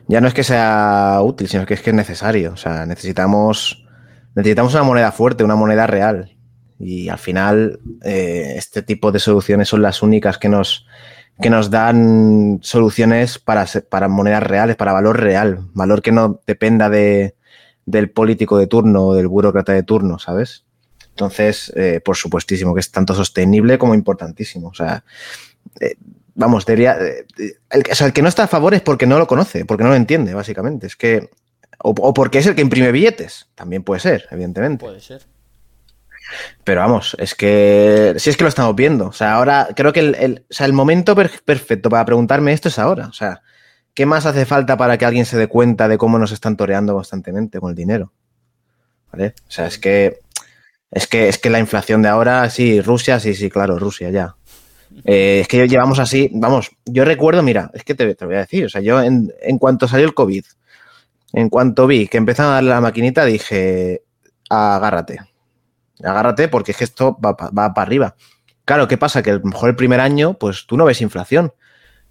ya no es que sea útil, sino que es que es necesario. O sea, necesitamos, necesitamos una moneda fuerte, una moneda real. Y al final, eh, este tipo de soluciones son las únicas que nos, que nos dan soluciones para, para monedas reales, para valor real, valor que no dependa de, del político de turno o del burócrata de turno, ¿sabes? Entonces, eh, por supuestísimo que es tanto sostenible como importantísimo. O sea, eh, vamos, diría, eh, el, o sea, el que no está a favor es porque no lo conoce, porque no lo entiende, básicamente. Es que, o, o porque es el que imprime billetes, también puede ser, evidentemente. Puede ser. Pero vamos, es que si es que lo estamos viendo. O sea, ahora creo que el, o sea, el momento perfecto para preguntarme esto es ahora. O sea, ¿qué más hace falta para que alguien se dé cuenta de cómo nos están toreando constantemente con el dinero? ¿Vale? O sea, es que es que es que la inflación de ahora, sí, Rusia, sí, sí, claro, Rusia ya. Eh, es que llevamos así, vamos, yo recuerdo, mira, es que te, te voy a decir, o sea, yo en, en, cuanto salió el COVID, en cuanto vi que empezaba a darle la maquinita, dije, agárrate, agárrate porque es que esto va, va para arriba. Claro, ¿qué pasa? Que a lo mejor el primer año, pues tú no ves inflación.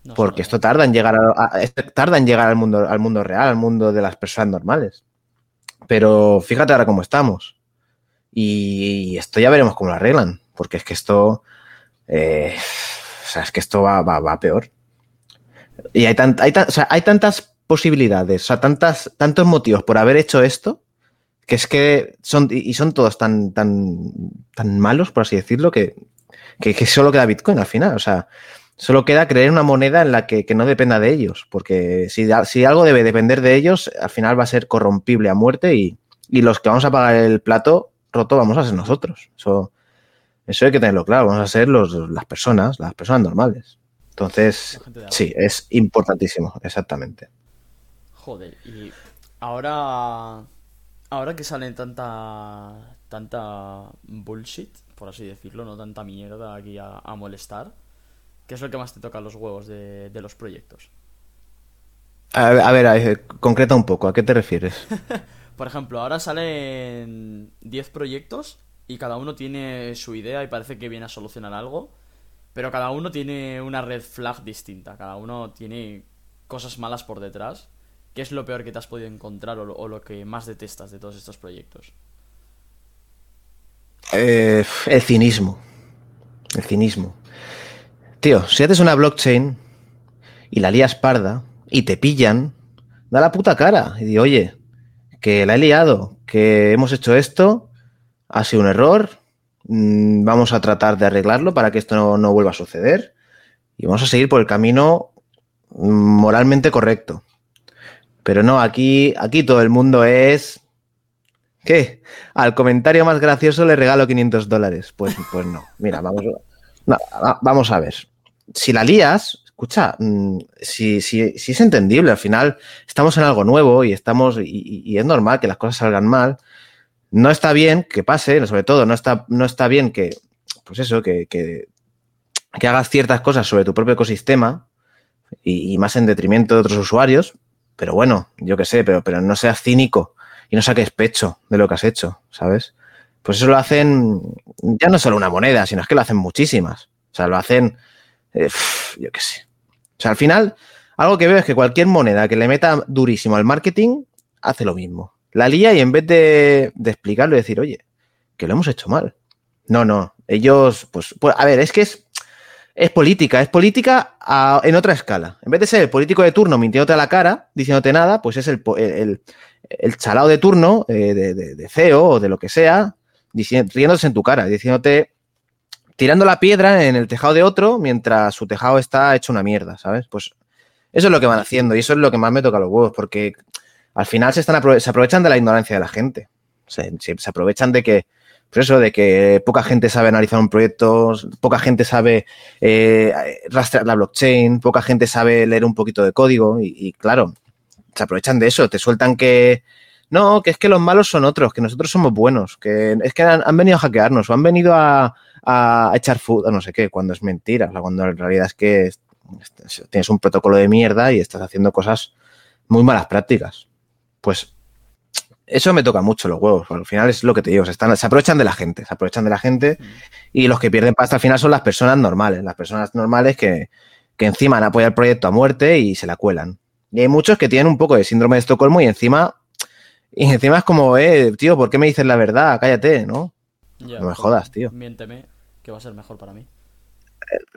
No porque esto tarda en llegar a, a, tarda en llegar al mundo, al mundo real, al mundo de las personas normales. Pero fíjate ahora cómo estamos. Y esto ya veremos cómo lo arreglan. Porque es que esto. Eh, o sea, es que esto va, va, va peor. Y hay, tant, hay, hay tantas posibilidades, o sea, tantas, tantos motivos por haber hecho esto, que es que son, y son todos tan, tan, tan malos, por así decirlo, que, que, que, solo queda Bitcoin al final. O sea, solo queda creer una moneda en la que, que no dependa de ellos, porque si, si, algo debe depender de ellos, al final va a ser corrompible a muerte y, y, los que vamos a pagar el plato roto vamos a ser nosotros. Eso, eso hay que tenerlo claro, vamos a ser los, las personas, las personas normales. Entonces, sí, es importantísimo, exactamente. Joder, y ahora ahora que sale tanta tanta bullshit, por así decirlo, no tanta mierda aquí a, a molestar, ¿qué es lo que más te toca los huevos de, de los proyectos? A, a ver, a ver, concreta un poco, ¿a qué te refieres? por ejemplo, ahora salen 10 proyectos y cada uno tiene su idea y parece que viene a solucionar algo, pero cada uno tiene una red flag distinta, cada uno tiene cosas malas por detrás ¿Qué es lo peor que te has podido encontrar o lo, que más detestas de todos estos proyectos? Eh, el cinismo. El cinismo. Tío, si haces una blockchain y la lías parda y te pillan, da la puta cara y di, oye, que la he liado, que hemos hecho esto, ha sido un error, mmm, vamos a tratar de arreglarlo para que esto no, no vuelva a suceder y vamos a seguir por el camino moralmente correcto. Pero no, aquí, aquí todo el mundo es. ¿Qué? Al comentario más gracioso le regalo 500 dólares. Pues, pues no. Mira, vamos, vamos a ver. Si la lías, escucha, si, si, si, es entendible, al final estamos en algo nuevo y estamos. Y, es normal que las cosas salgan mal. No está bien que pase, sobre todo, no está, no está bien que. Pues eso, que, que, hagas ciertas cosas sobre tu propio ecosistema y, y más en detrimento de otros usuarios, pero bueno, yo qué sé, pero, pero no seas cínico y no saques pecho de lo que has hecho, ¿sabes? Pues eso lo hacen ya no solo una moneda, sino es que lo hacen muchísimas. O sea, lo hacen, eh, yo qué sé. O sea, al final, algo que veo es que cualquier moneda que le meta durísimo al marketing hace lo mismo. La lía y en vez de, explicarlo y decir, oye, que lo hemos hecho mal. No, no. Ellos, pues, pues a ver, es que es, es política, es política en otra escala. En vez de ser el político de turno mintiéndote a la cara, diciéndote nada, pues es el, el, el chalao de turno, eh, de, de, CEO o de lo que sea, riéndose en tu cara, diciéndote, tirando la piedra en el tejado de otro mientras su tejado está hecho una mierda, ¿sabes? Pues eso es lo que van haciendo y eso es lo que más me toca los huevos, porque al final se, están se aprovechan de la ignorancia de la gente. Se, aprovechan de que, pues eso, de que poca gente sabe analizar un proyecto, poca gente sabe eh, rastrear la blockchain, poca gente sabe leer un poquito de código y, claro, se aprovechan de eso, te sueltan que no, que es que los malos son otros, que nosotros somos buenos, que es que han, venido a hackearnos o han venido a, echar food no sé qué, cuando es mentira, cuando en realidad es que tienes un protocolo de mierda y estás haciendo cosas muy malas prácticas. Pues eso me toca mucho los huevos. Al final es lo que te digo, se, están, se aprovechan de la gente, se aprovechan de la gente y los que pierden pasta al final son las personas normales, las personas normales que, que encima han apoyado el proyecto a muerte y se la cuelan. Y hay muchos que tienen un poco de síndrome de Estocolmo y encima, y encima es como, eh, tío, ¿por qué me dices la verdad? Cállate, ¿no? Ya, No me jodas, tío. Miénteme, que va a ser mejor para mí.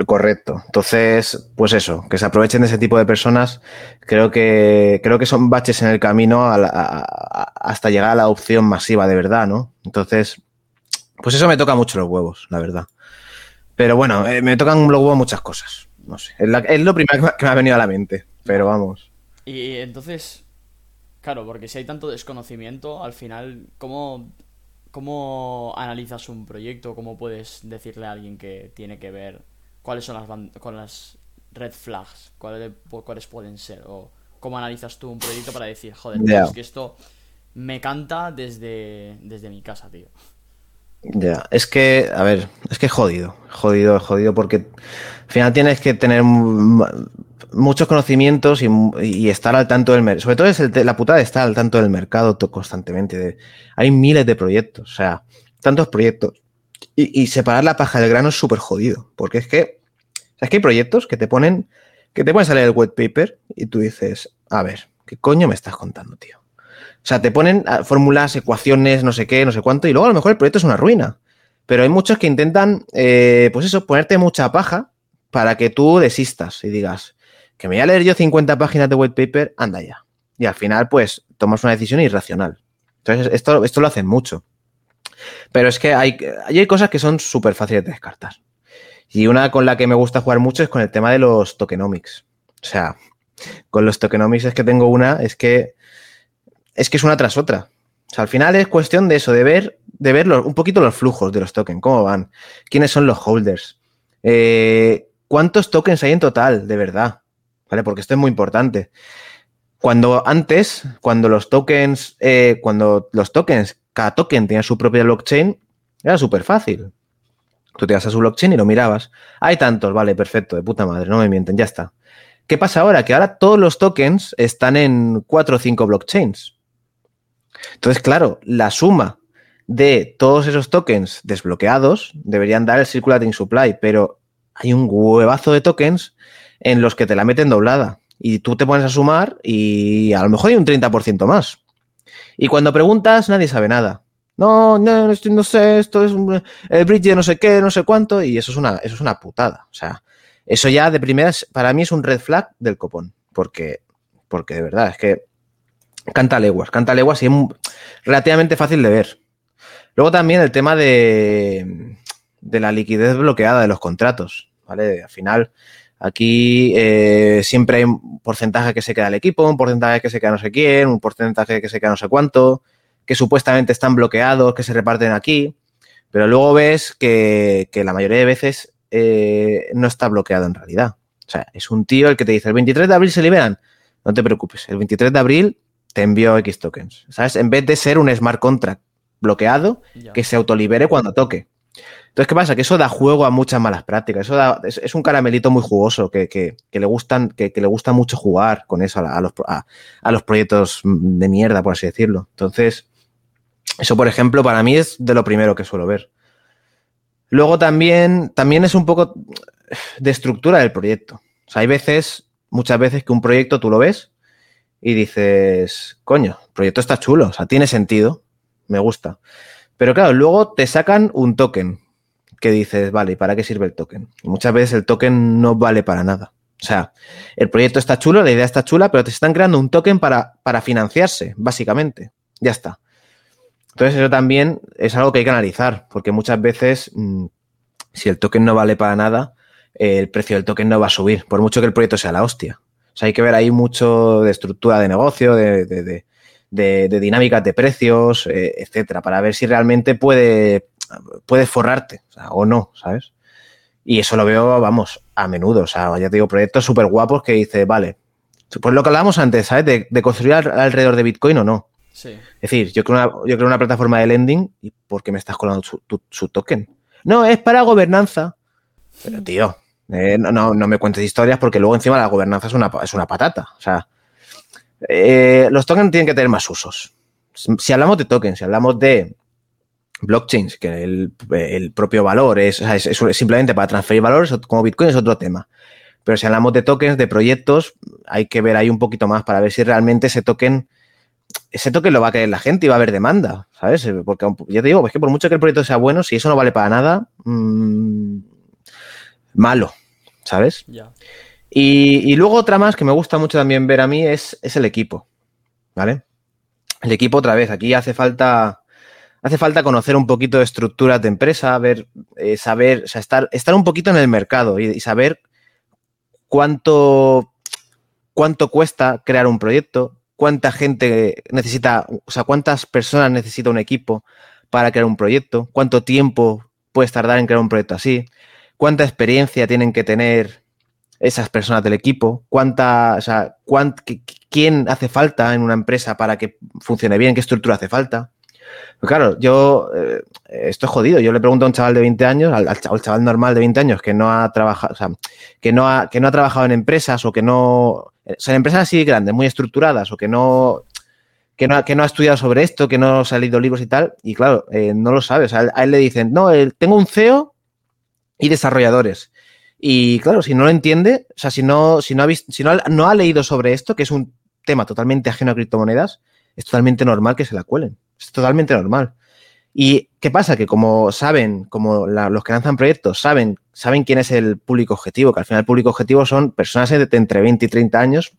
Correcto. Entonces, pues eso, que se aprovechen de ese tipo de personas, creo que, creo que son baches en el camino hasta llegar a la adopción masiva de verdad, ¿no? Entonces, pues eso me toca mucho los huevos, la verdad. Pero bueno, eh, me tocan los huevos muchas cosas. No sé. Es lo primero que me, que me ha venido a la mente. Pero vamos. Y entonces, claro, porque si hay tanto desconocimiento, al final, ¿cómo, cómo analizas un proyecto? ¿Cómo puedes decirle a alguien que tiene que ver cuáles son las, con las red flags? ¿Cuáles, cuáles pueden ser? ¿O cómo analizas tú un proyecto para decir, joder, es que esto me canta desde, desde mi casa, tío? Ya, es que, a ver, es que es jodido, jodido, jodido, porque al final tienes que tener mu- muchos conocimientos y, y estar al tanto del mercado. Sobre todo es el la putada de estar al tanto del mercado constantemente. de- hay miles de proyectos, o sea, tantos proyectos. Y, separar la paja del grano es súper jodido, porque es que, es que hay proyectos que te ponen, que te ponen salir el white paper y tú dices, a ver, ¿qué coño me estás contando, tío? O sea, te ponen ah, fórmulas, ecuaciones, no sé qué, no sé cuánto, y luego a lo mejor el proyecto es una ruina. Pero hay muchos que intentan, eh, pues eso, ponerte mucha paja para que tú desistas y digas, que me voy a leer yo 50 páginas de white paper, anda ya. Y al final, pues, tomas una decisión irracional. Entonces, esto, esto lo hacen mucho. Pero es que hay, hay cosas que son súper fáciles de descartar. Y una con la que me gusta jugar mucho es con el tema de los tokenomics. O sea, con los tokenomics es que tengo una, es que es que es una tras otra. O sea, al final es cuestión de eso, de ver, de ver un poquito los flujos de los tokens, cómo van, quiénes son los holders, eh, cuántos tokens hay en total, de verdad, ¿vale? Porque esto es muy importante. Cuando antes, cuando los tokens, eh, cuando los tokens, cada token tenía su propia blockchain, era súper fácil. Tú te ibas a su blockchain y lo mirabas. Hay tantos, vale, perfecto, de puta madre, no me mienten, ya está. ¿Qué pasa ahora? Que ahora todos los tokens están en cuatro o cinco blockchains. Entonces, claro, la suma de todos esos tokens desbloqueados deberían dar el circulating supply, pero hay un huevazo de tokens en los que te la meten doblada. Y tú te pones a sumar y a lo mejor hay un 30% más. Y cuando preguntas, nadie sabe nada. No, no, no sé, esto es un- el bridge de no sé qué, no sé cuánto, y eso es una, eso es una putada. O sea, eso ya de primeras, para mí es un red flag del copón. Porque, porque de verdad, es que canta leguas, canta leguas y es relativamente fácil de ver. Luego también el tema de, de la liquidez bloqueada de los contratos, ¿vale? Al final, aquí eh, siempre hay un porcentaje que se queda el equipo, un porcentaje que se queda no sé quién, un porcentaje que se queda no sé cuánto, que supuestamente están bloqueados, que se reparten aquí, pero luego ves que, que la mayoría de veces eh, no está bloqueado en realidad. O sea, es un tío el que te dice, el 23 de abril se liberan. No te preocupes, el 23 de abril te envío X tokens. ¿Sabes? En vez de ser un smart contract bloqueado Ya. que se autolibere cuando toque. Entonces, ¿qué pasa? Que eso da juego a muchas malas prácticas. Eso da- es, un caramelito muy jugoso que, le gustan, que, le gusta mucho jugar con eso a los proyectos de mierda, por así decirlo. Entonces, eso, por ejemplo, para mí es de lo primero que suelo ver. Luego también, también es un poco de estructura del proyecto. O sea, hay veces, muchas veces que un proyecto tú lo ves y dices, coño, el proyecto está chulo, o sea, tiene sentido, me gusta. Pero claro, luego te sacan un token que dices, vale, ¿y para qué sirve el token? Muchas veces el token no vale para nada. O sea, el proyecto está chulo, la idea está chula, pero te están creando un token para, para financiarse, básicamente. Ya está. Entonces eso también es algo que hay que analizar, porque muchas veces, mm, si el token no vale para nada, eh, el precio del token no va a subir, por mucho que el proyecto sea la hostia. O sea, hay que ver ahí mucho de estructura de negocio, de, de- de dinámicas de precios, eh, etcétera, para ver si realmente puede, puede forrarte o, sea, o no, ¿sabes? Y eso lo veo, vamos, a menudo. O sea, ya te digo, proyectos súper guapos que dice, vale, pues lo que hablábamos antes, ¿sabes? De, de construir al- alrededor de Bitcoin o no. Sí. Es decir, yo creo una, yo creo una plataforma de lending y ¿por qué me estás colando su, tu- su token? No, es para gobernanza. Pero, tío, eh, no, no, no me cuentes historias porque luego encima la gobernanza es una, es una patata. O sea, eh, los tokens tienen que tener más usos. si hablamos de tokens, si hablamos de blockchains, que el, propio valor es, simplemente para transferir valores, como Bitcoin es otro tema. Pero si hablamos de tokens, de proyectos, hay que ver ahí un poquito más para ver si realmente ese token, ese token lo va a querer la gente y va a haber demanda, ¿sabes? Porque ya te digo, es que por mucho que el proyecto sea bueno, si eso no vale para nada, mmm, malo, ¿sabes? Ya. Y, luego otra más que me gusta mucho también ver a mí es, es el equipo, ¿vale? El equipo otra vez, aquí hace falta, hace falta conocer un poquito de estructuras de empresa, ver, eh, saber, o sea, estar, estar un poquito en el mercado y, y saber cuánto, cuánto cuesta crear un proyecto, cuánta gente necesita, o sea, cuántas personas necesita un equipo para crear un proyecto, cuánto tiempo puedes tardar en crear un proyecto así, cuánta experiencia tienen que tener esas personas del equipo, cuánta, o sea, cuánt, quién hace falta en una empresa para que funcione bien, qué estructura hace falta. Pero claro, yo, eh, esto es jodido. Yo le pregunto a un chaval de 20 años, al, al, chaval normal de 20 años que no ha trabajado, o sea, que no ha, que no ha trabajado en empresas o que no, o sea, en empresas así grandes, muy estructuradas o que no, que no, que no ha estudiado sobre esto, que no ha leído libros y tal. Y claro, eh, no lo sabe. O sea, a él le dicen, no, tengo un CEO y desarrolladores. Y claro, si no lo entiende, o sea, si no, si no ha visto, si no, no ha leído sobre esto, que es un tema totalmente ajeno a criptomonedas, es totalmente normal que se la cuelen. Es totalmente normal. ¿Y qué pasa? Que como saben, como los que lanzan proyectos saben, saben quién es el público objetivo, que al final el público objetivo son personas de entre 20 y 30 años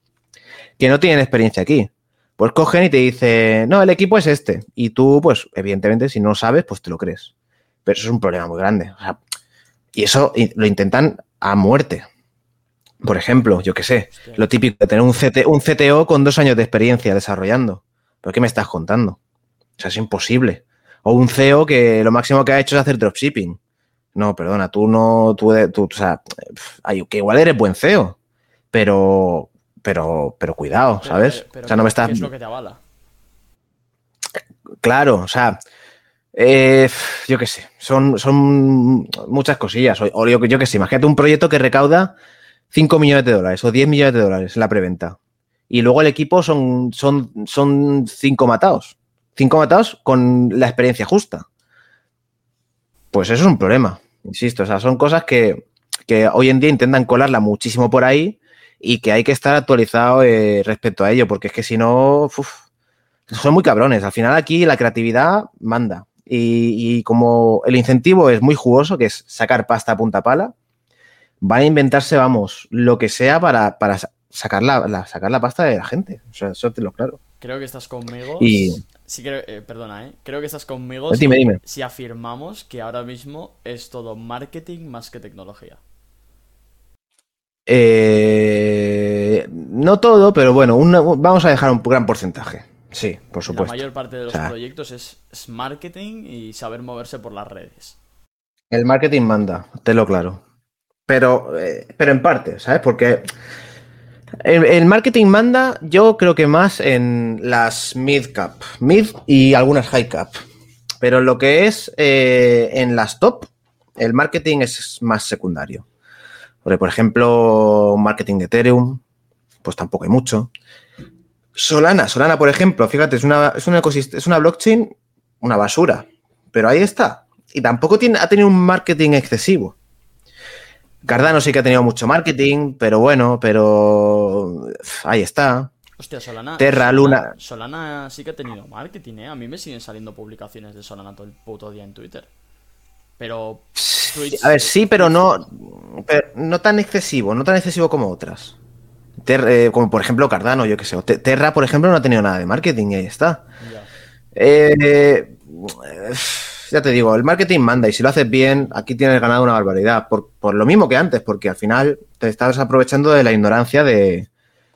que no tienen experiencia aquí. Pues cogen y te dicen, no, el equipo es este. Y tú, pues, evidentemente, si no sabes, pues te lo crees. Pero eso es un problema muy grande. Y eso lo intentan a muerte. Por ejemplo, yo qué sé, lo típico de tener un, CT, un CTO con dos años de experiencia desarrollando. ¿Pero qué me estás contando? O sea, es imposible. O un CEO que lo máximo que ha hecho es hacer dropshipping. No, perdona, tú no, tú, tú o sea, que igual eres buen CEO, pero, pero, pero cuidado, ¿sabes? pero o sea, no me ¿qué estás. es lo que te avala? Claro, o sea, eh, yo qué sé, son, son muchas cosillas. O, o yo, qué sé, imagínate un proyecto que recauda 5 millones de dólares o 10 millones de dólares en la preventa. Y luego el equipo son, son, son cinco matados. Cinco matados con la experiencia justa. Pues eso es un problema, insisto. O sea, son cosas que, que hoy en día intentan colarla muchísimo por ahí y que hay que estar actualizado eh, respecto a ello, porque es que si no, son muy cabrones. Al final aquí la creatividad manda. Y, y, como el incentivo es muy jugoso, que es sacar pasta a punta pala, van a inventarse, vamos, lo que sea para, para sacar, la, la, sacar la pasta de la gente. O sea, eso te lo claro. Creo que estás conmigo. Y... Sí, creo, eh, perdona, ¿eh? Creo que estás conmigo dime, si, dime. si afirmamos que ahora mismo es todo marketing más que tecnología. Eh, no todo, pero bueno, una, vamos a dejar un gran porcentaje. Sí, por supuesto. La mayor parte de los o sea, proyectos es, es, marketing y saber moverse por las redes. El marketing manda, te lo claro. Pero, eh, pero en parte, ¿sabes? Porque el, el, marketing manda, yo creo que más en las mid cap, mid y algunas high cap. Pero lo que es eh, en las top, el marketing es más secundario. Porque, por ejemplo, marketing de Ethereum, pues tampoco hay mucho. Solana, Solana, por ejemplo, fíjate, es una, es una, es una blockchain, una basura. Pero ahí está. Y tampoco tiene, ha tenido un marketing excesivo. Cardano sí que ha tenido mucho marketing, pero bueno, pero ahí está. Hostia, Solana. Terra, Luna. Solana sí que ha tenido marketing, ¿eh? A mí me siguen saliendo publicaciones de Solana todo el puto día en Twitter. Pero. Twitch, a ver, sí, pero no. Pero no tan excesivo, no tan excesivo como otras. Eh, como por ejemplo Cardano, yo que sé. Terra, por ejemplo, no ha tenido nada de marketing y ahí está. Ya. Eh, ya te digo, el marketing manda y si lo haces bien, aquí tienes ganado una barbaridad. Por, por lo mismo que antes, porque al final te estás aprovechando de la ignorancia de,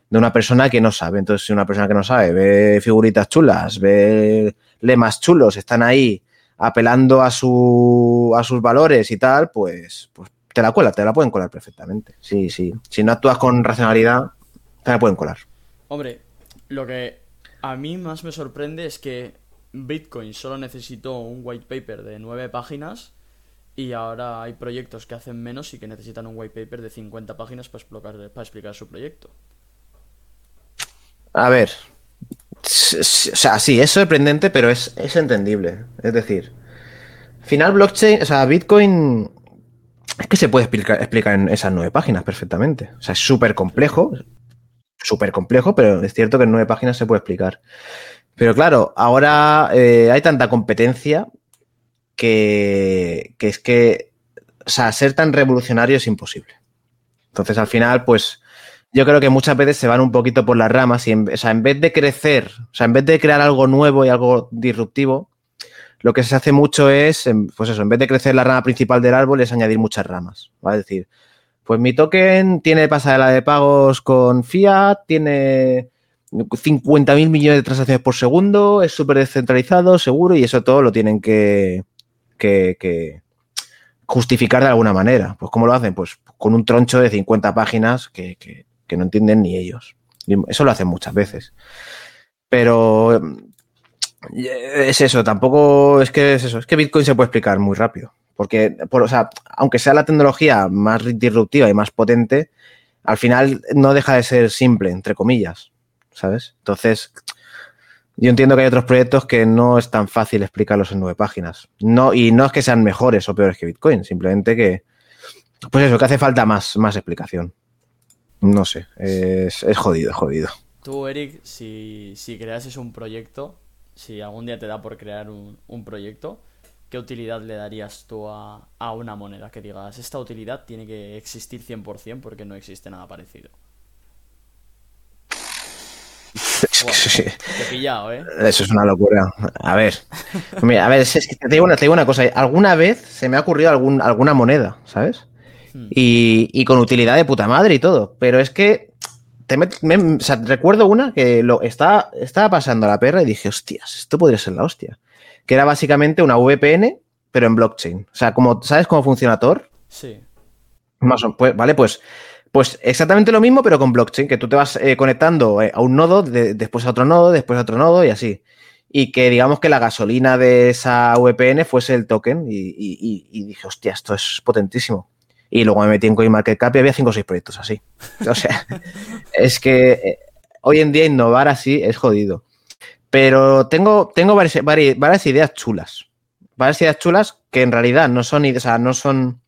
de, una persona que no sabe. Entonces, si una persona que no sabe ve figuritas chulas, ve lemas chulos, están ahí apelando a, su, a sus valores y tal, pues, pues te la cuela, te la pueden colar perfectamente. Sí, sí. Si no actúas con racionalidad, te la pueden colar. Hombre, lo que a mí más me sorprende es que Bitcoin solo necesitó un white paper de nueve páginas y ahora hay proyectos que hacen menos y que necesitan un white paper de 50 páginas para explicar, para explicar su proyecto. A ver, O sea, sí, es sorprendente, pero es, es entendible. Es decir, final blockchain, o sea, Bitcoin es que se puede explicar, en esas nueve páginas perfectamente. O sea, es súper complejo, súper complejo, pero es cierto que en nueve páginas se puede explicar. Pero claro, ahora eh, hay tanta competencia que, que, es que, o sea, ser tan revolucionario es imposible. Entonces, al final, pues, yo creo que muchas veces se van un poquito por las ramas y, en, o sea, en vez de crecer, o sea, en vez de crear algo nuevo y algo disruptivo, lo que se hace mucho es, pues eso, en vez de crecer la rama principal del árbol, es añadir muchas ramas. Va a decir, pues mi token tiene pasarela de pagos con fiat, tiene 50.000 millones de transacciones por segundo, es súper descentralizado, seguro, y eso todo lo tienen que, que, justificar de alguna manera. Pues ¿cómo lo hacen? Pues con un troncho de 50 páginas que, que no entienden ni ellos. Eso lo hacen muchas veces. Pero es eso, tampoco es que es eso, es que Bitcoin se puede explicar muy rápido. Porque, por, o sea, aunque sea la tecnología más disruptiva y más potente, al final no deja de ser simple, entre comillas, ¿sabes? Entonces, yo entiendo que hay otros proyectos que no es tan fácil explicarlos en nueve páginas. No, y no es que sean mejores o peores que Bitcoin, simplemente que, pues eso, que hace falta más, más explicación. No sé, es, es jodido, es jodido. Tú, Eric, si, si creases un proyecto, si algún día te da por crear un, proyecto, ¿qué utilidad le darías tú a, una moneda? Que digas, esta utilidad tiene que existir 100% porque no existe nada parecido. te he pillado, ¿eh? Eso es una locura. A ver, mira, a ver, es que te digo, una, te digo una cosa. Alguna vez se me ha ocurrido algún, alguna moneda, ¿sabes? Hmm. Y, y, con utilidad de puta madre y todo. Pero es que recuerdo una que lo estaba, estaba pasando a la perra y dije, hostias, esto podría ser la hostia. Que era básicamente una VPN, pero en blockchain. O sea, como, ¿sabes cómo funciona Tor? Sí. Más o, pues, vale, pues, pues exactamente lo mismo, pero con blockchain, que tú te vas eh, conectando eh, a un nodo, después a otro nodo, después a otro nodo y así. Y que digamos que la gasolina de esa VPN fuese el token. Y, y dije, hostia, esto es potentísimo. Y luego me metí en CoinMarketCap y había cinco o seis proyectos así. O sea, es que eh, hoy en día innovar así es jodido. Pero tengo, tengo varias, varias, ideas chulas. Varias ideas chulas que en realidad no son, o sea, no son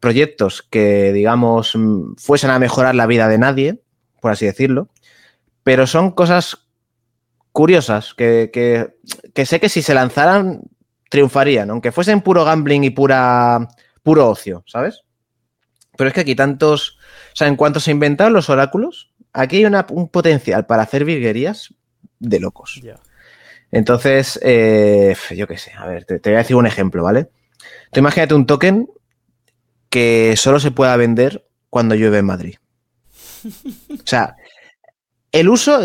proyectos que, digamos, mm, fuesen a mejorar la vida de nadie, por así decirlo, pero son cosas curiosas que, que, que sé que si se lanzaran triunfarían, aunque fuesen puro gambling y pura, puro ocio, ¿sabes? Pero es que aquí tantos. O sea, en cuanto se inventaron los oráculos, aquí hay un potencial para hacer virguerías de locos. Entonces, eh, yo qué sé, a ver, te, voy a decir un ejemplo, ¿vale? Tú imagínate un token que solo se pueda vender cuando llueve en Madrid. O sea, el uso,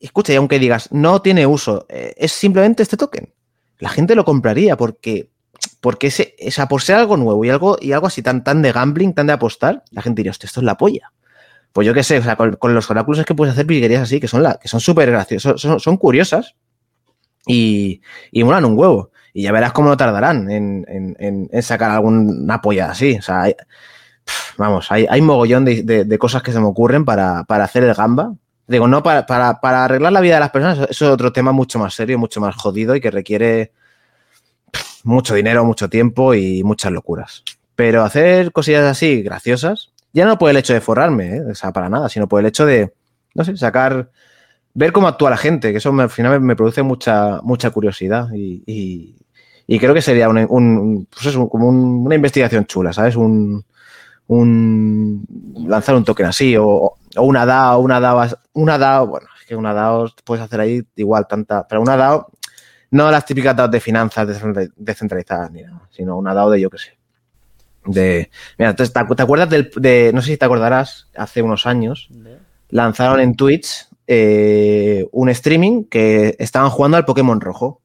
escucha, y aunque digas, no tiene uso, eh, es simplemente este token. La gente lo compraría porque porque ese, por ser algo nuevo y algo, y algo así tan, tan de gambling, tan de apostar, la gente diría, esto es la polla. Pues yo qué sé, o sea, con, los oráculos es que puedes hacer virguerías así, que son la, que son súper graciosas, son, curiosas y, y molan un huevo. Y ya verás cómo no tardarán en, sacar alguna polla así. O sea, vamos, hay, hay mogollón de, cosas que se me ocurren para, hacer el gamba. Digo, no, para, para, para arreglar la vida de las personas, eso es otro tema mucho más serio, mucho más jodido y que requiere mucho dinero, mucho tiempo y muchas locuras. Pero hacer cosillas así graciosas, ya no por el hecho de forrarme, ¿eh? o sea, para nada, sino por el hecho de, no sé, sacar, ver cómo actúa la gente, que eso al final me produce mucha, mucha curiosidad y, y, creo que sería un, pues como una investigación chula, ¿sabes? Un, un lanzar un token así o, o una DAO, una DAO, una DAO, bueno, es que una DAO puedes hacer ahí igual tanta, pero una DAO no las típicas DAO de finanzas descentralizadas ni nada, sino una DAO de yo qué sé. De, mira, ¿te, acuerdas del, de, no sé si te acordarás, hace unos años, lanzaron en Twitch eh, un streaming que estaban jugando al Pokémon rojo.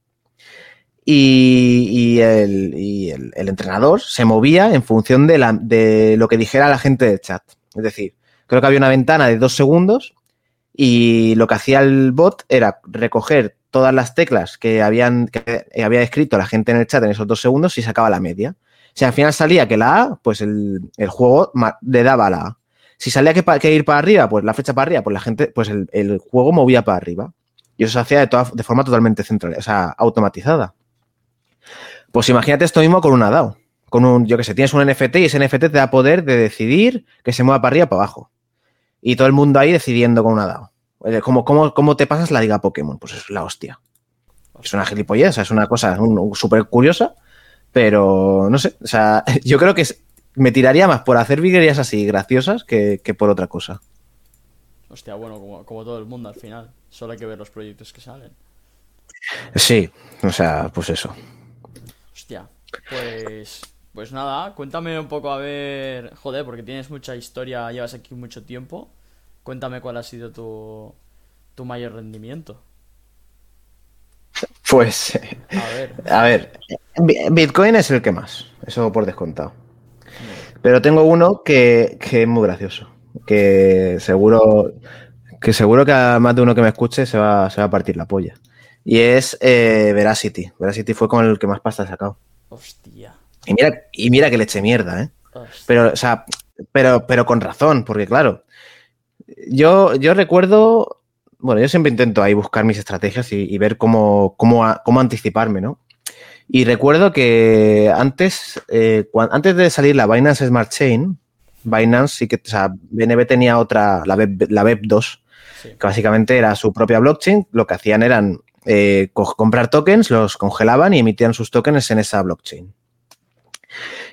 Y, el, entrenador se movía en función de, la, de lo que dijera la gente del chat. Es decir, creo que había una ventana de dos segundos y lo que hacía el bot era recoger todas las teclas que, habían, que había escrito la gente en el chat en esos dos segundos y sacaba la media. Si al final salía que la A, pues el, juego le daba la A. Si salía que, que, ir para arriba, pues la flecha para arriba, pues la gente, pues el, juego movía para arriba. Y eso se hacía de forma totalmente central, o sea, automatizada. Pues imagínate esto mismo con una DAO. Con un, yo que sé, tienes un NFT y ese NFT te da poder de decidir que se mueva para arriba o para abajo. Y todo el mundo ahí decidiendo con una DAO. ¿Cómo, cómo, cómo te pasas la liga Pokémon? Pues es la hostia. Es una gilipollez, es una cosa súper curiosa, pero no sé, o sea, yo creo que me tiraría más por hacer viguerías así graciosas que, que, por otra cosa. Hostia, bueno, como, como, todo el mundo al final, solo hay que ver los proyectos que salen. Sí, o sea, pues eso. Hostia, pues, pues nada, cuéntame un poco a ver, joder, porque tienes mucha historia, llevas aquí mucho tiempo, cuéntame cuál ha sido tu, tu mayor rendimiento. Pues, a ver. a ver, Bitcoin es el que más, eso por descontado. Pero tengo uno que, que, es muy gracioso, que seguro que seguro que a más de uno que me escuche se va, se va a partir la polla. Y es eh, Veracity. Veracity fue con el que más pasta he sacado. Hostia. Y mira, y mira que le eché mierda, ¿eh? Hostia. Pero, o sea, pero, pero con razón, porque claro, yo, yo recuerdo bueno, yo siempre intento ahí buscar mis estrategias y, y ver cómo, cómo, cómo, anticiparme, ¿no? Y recuerdo que antes, eh, cuando, antes de salir la Binance Smart Chain, Binance sí que, o sea, BNB tenía otra, la Web, la Web 2, sí. que básicamente era su propia blockchain. Lo que hacían eran eh, comprar tokens, los congelaban y emitían sus tokens en esa blockchain.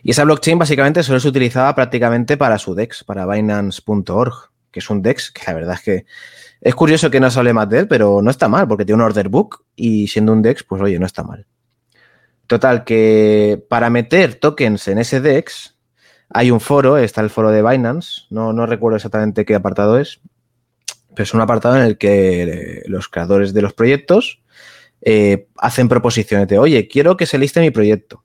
Y esa blockchain básicamente solo se utilizaba prácticamente para su DEX, para Binance.org, que es un DEX que la verdad es que es curioso que no se hable más de él, pero no está mal, porque tiene un order book y siendo un DEX, pues oye, no está mal. Total, que para meter tokens en ese DEX hay un foro, está el foro de Binance, no, no recuerdo exactamente qué apartado es, pero es un apartado en el que los creadores de los proyectos eh, hacen proposiciones de, oye, quiero que se liste mi proyecto.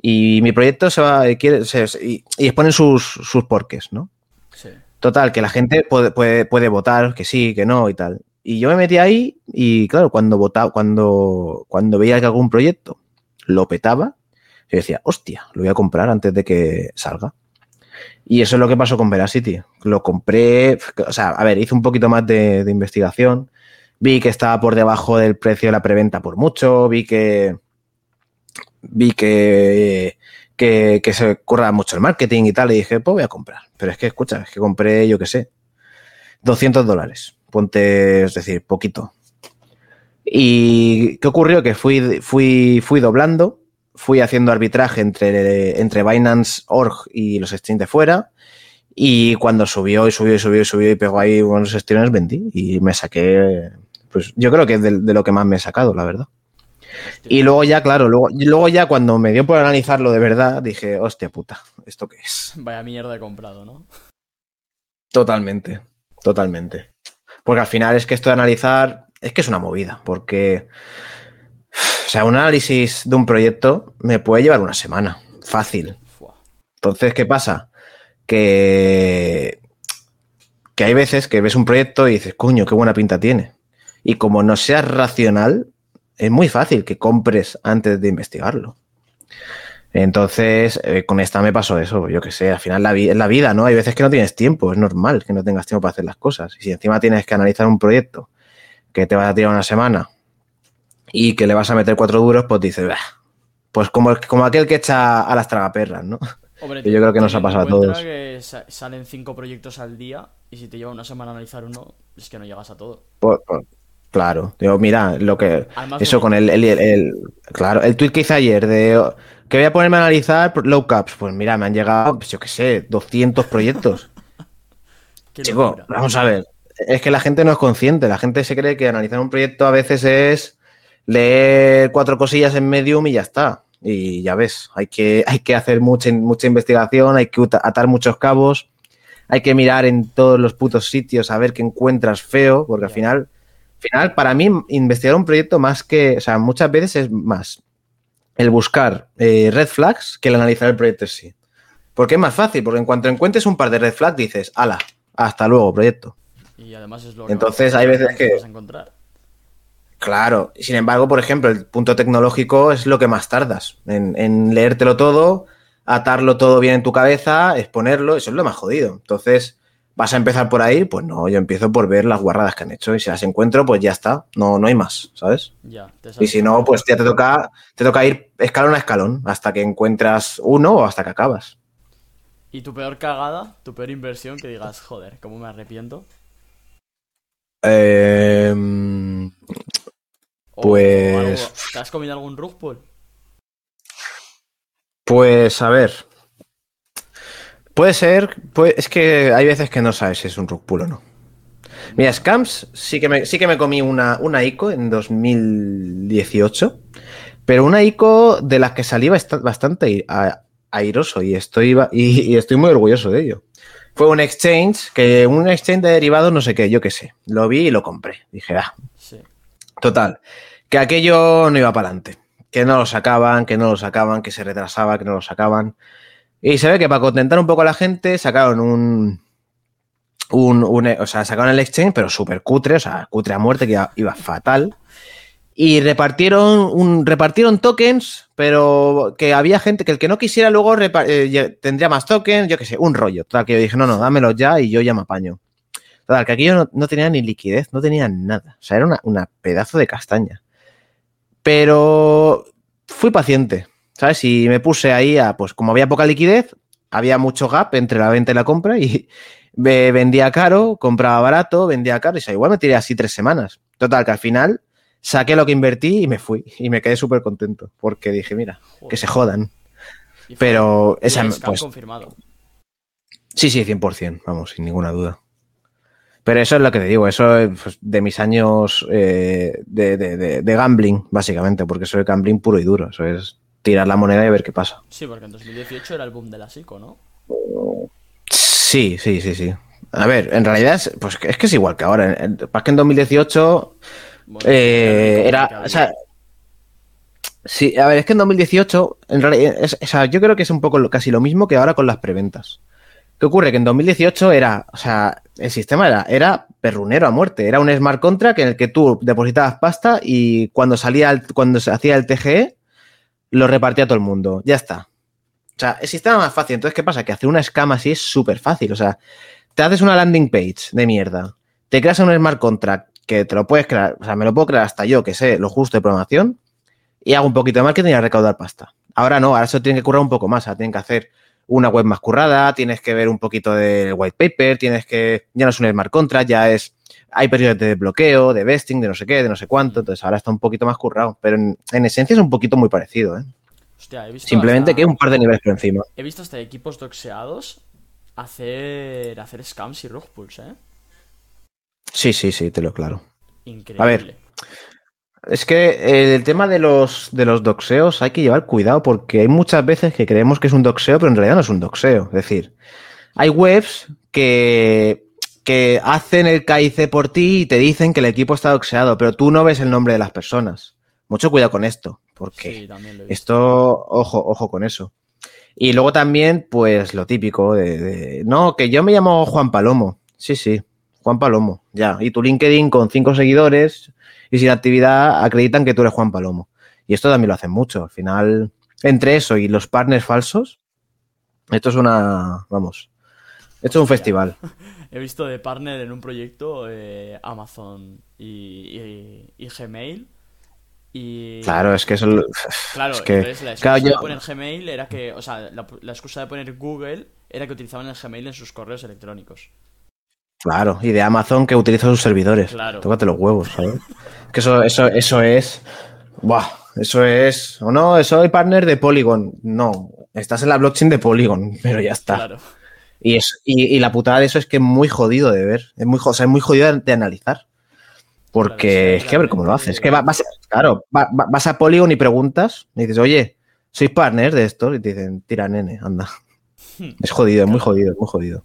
Y mi proyecto se va, quiere, se, y, y, exponen sus, sus porques, ¿no? Total, que la gente puede, puede, puede, votar, que sí, que no y tal. Y yo me metí ahí y claro, cuando votaba, cuando, cuando veía que algún proyecto lo petaba, yo decía, hostia, lo voy a comprar antes de que salga. Y eso es lo que pasó con Veracity. Lo compré, o sea, a ver, hice un poquito más de, de investigación. Vi que estaba por debajo del precio de la preventa por mucho, vi que vi que que, se curra mucho el marketing y tal, y dije, pues voy a comprar. Pero es que, escucha, es que compré, yo qué sé, 200 dólares. Ponte, es decir, poquito. ¿Y qué ocurrió? Que fui, fui, fui doblando, fui haciendo arbitraje entre, entre Binance Org y los streams de fuera. Y cuando subió y subió y subió y subió y pegó ahí unos streams, vendí. Y me saqué, pues yo creo que es de lo que más me he sacado, la verdad. Y luego ya, claro, luego, luego ya cuando me dio por analizarlo de verdad, dije, hostia puta, ¿esto qué es? Vaya mierda he comprado, ¿no? Totalmente, totalmente. Porque al final es que esto de analizar, es que es una movida, porque, o sea, un análisis de un proyecto me puede llevar una semana, fácil. Entonces, ¿qué pasa? Que, que hay veces que ves un proyecto y dices, coño, qué buena pinta tiene. Y como no seas racional, es muy fácil que compres antes de investigarlo. Entonces, eh, con esta me pasó eso, yo que sé, al final la es la vida, ¿no? Hay veces que no tienes tiempo, es normal que no tengas tiempo para hacer las cosas. Y si encima tienes que analizar un proyecto que te va a tirar una semana y que le vas a meter cuatro duros, pues dices, bah, pues como, como aquel que echa a las tragaperras, ¿no? Hombre, yo creo que nos ha pasado a todos. que salen cinco proyectos al día y si te lleva una semana analizar uno, es que no llegas a todo. Pues, pues, Claro, digo, mira, lo que. Además, eso con el, el, el, el, Claro, el tweet que hice ayer de. Que voy a ponerme a analizar low caps. Pues mira, me han llegado, pues yo qué sé, 200 proyectos. Chico, vamos a ver. Es que la gente no es consciente. La gente se cree que analizar un proyecto a veces es leer cuatro cosillas en Medium y ya está. Y ya ves, hay que, hay que hacer mucha, mucha investigación, hay que atar muchos cabos, hay que mirar en todos los putos sitios a ver qué encuentras feo, porque al final final, para mí, investigar un proyecto más que, o sea, muchas veces es más el buscar eh, red flags que el analizar el proyecto en sí. Porque es más fácil, porque en cuanto encuentres un par de red flags dices, ala, hasta luego, proyecto. Y además es lo que Entonces hay veces que... Vas a encontrar. Claro, sin embargo, por ejemplo, el punto tecnológico es lo que más tardas en, en leértelo todo, atarlo todo bien en tu cabeza, exponerlo, eso es lo más jodido. Entonces, ¿Vas a empezar por ahí? Pues no, yo empiezo por ver las guarradas que han hecho y si las encuentro, pues ya está, no, no hay más, ¿sabes? Ya, Y si no, pues ya te toca, te toca ir escalón a escalón hasta que encuentras uno o hasta que acabas. ¿Y tu peor cagada? ¿Tu peor inversión? Que digas, joder, ¿cómo me arrepiento? Eh, O- Pues- ¿Te has comido algún rug pull? pues a ver. Puede ser, es que hay veces que no sabes si es un rug pull o no. Mira, Scams sí que me, sí que me comí una, una ICO en 2018, pero una ICO de las que salí bast- bastante airoso y estoy, y, y estoy muy orgulloso de ello. Fue un exchange, que un exchange de derivados, no sé qué, yo qué sé. Lo vi y lo compré. Dije, ah, Sí. Total, que aquello no iba para adelante, que no lo sacaban, que no lo sacaban, que se retrasaba, que no lo sacaban. Y se ve que para contentar un poco a la gente sacaron un, un, o sea, sacaron el exchange, pero súper cutre, o sea, cutre a muerte, que iba, fatal. Y repartieron, un, repartieron tokens, pero que había gente que el que no quisiera luego eh, tendría más tokens, yo qué sé, un rollo. Total, que yo dije, no, no, dámelos ya y yo ya me apaño. Total, que aquello no, no tenía ni liquidez, no tenía nada. O sea, era una, una pedazo de castaña. Pero fui paciente, ¿sabes? Y me puse ahí a, pues como había poca liquidez, había mucho gap entre la venta y la compra y me vendía caro, compraba barato, vendía caro y o sea, igual me tiré así tres semanas. Total, que al final saqué lo que invertí y me fui. Y me quedé súper contento porque dije, mira, que se jodan. Y Pero esa, pues, confirmado. Sí, sí, 100%, vamos, sin ninguna duda. Pero eso es lo que te digo, eso es pues, de mis años eh, de, de- de- de gambling, básicamente, porque es gambling puro y duro, eso es tirar la moneda y ver qué pasa. Sí, porque en 2018 era el boom de la psico, ¿no? Sí, sí, sí, sí. A ver, en realidad es, pues, es que es igual que ahora. Pasa que en 2018 Bueno, eh, era, o sea, sí, a ver, es que en 2018, en realidad, es- o sea, yo creo que es un poco lo- casi lo mismo que ahora con las preventas. ¿Qué ocurre? Que en 2018 era, o sea, el sistema era, era perrunero a muerte. Era un smart contract en el que tú depositabas pasta y cuando salía, el- cuando se hacía el TGE, lo repartía a todo el mundo. Ya está. O sea, el sistema más fácil. Entonces, ¿qué pasa? Que hacer una escama así es súper fácil. O sea, te haces una landing page de mierda, te creas un smart contract que te lo puedes crear, o sea, me lo puedo crear hasta yo, que sé lo justo de programación, y hago un poquito de marketing a recaudar pasta. Ahora no, ahora eso tiene que currar un poco más, o sea, tienen que hacer una web más currada, tienes que ver un poquito del white paper, tienes que, ya no es un smart contract, ya es, hay periodos de desbloqueo, de vesting, de no sé qué, de no sé cuánto, entonces ahora está un poquito más currado, pero en, en esencia es un poquito muy parecido, ¿eh? Hostia, he visto Simplemente hasta- que un par de niveles por encima. He visto hasta equipos doxeados hacer, hacer scams y rug pulls, ¿eh? Sí, sí, sí, te lo claro. Increíble. A ver, Es que eh, el tema de los, de los doxeos hay que llevar cuidado porque hay muchas veces que creemos que es un doxeo, pero en realidad no es un doxeo. Es decir, hay webs que, que hacen el KIC por ti y te dicen que el equipo está doxeado, pero tú no ves el nombre de las personas. Mucho cuidado con esto, porque Sí, esto, ojo, ojo con eso. Y luego también, pues lo típico de, de, no, que yo me llamo Juan Palomo. Sí, sí, Juan Palomo, ya. Y tu LinkedIn con cinco seguidores y sin actividad acreditan que tú eres Juan Palomo. Y esto también lo hacen mucho. Al final, entre eso y los partners falsos, esto es una, vamos, esto es un festival. He visto de partner en un proyecto eh, Amazon y, y- y Gmail. Y. Claro, es que eso, Claro, es que, entonces la excusa claro, yo- de poner Gmail era que. O sea, la, la excusa de poner Google era que utilizaban el Gmail en sus correos electrónicos. Claro, y de Amazon que utiliza sus servidores. Claro. Tócate los huevos, ¿sabes? que eso, eso, eso es. Buah, eso es. O no, soy partner de Polygon. No, estás en la blockchain de Polygon, pero ya está. Claro. Y, es, y, y la putada de eso es que es muy jodido de ver. Es muy, o sea, es muy jodido de, de analizar. Porque Claro, es que a ver cómo lo haces. Es que va- vas, claro, va- va- vas a Polygon y preguntas, y dices, oye, ¿sois partner de esto? Y te dicen, tira, nene, anda. Hmm. Es jodido, es muy jodido, es muy jodido.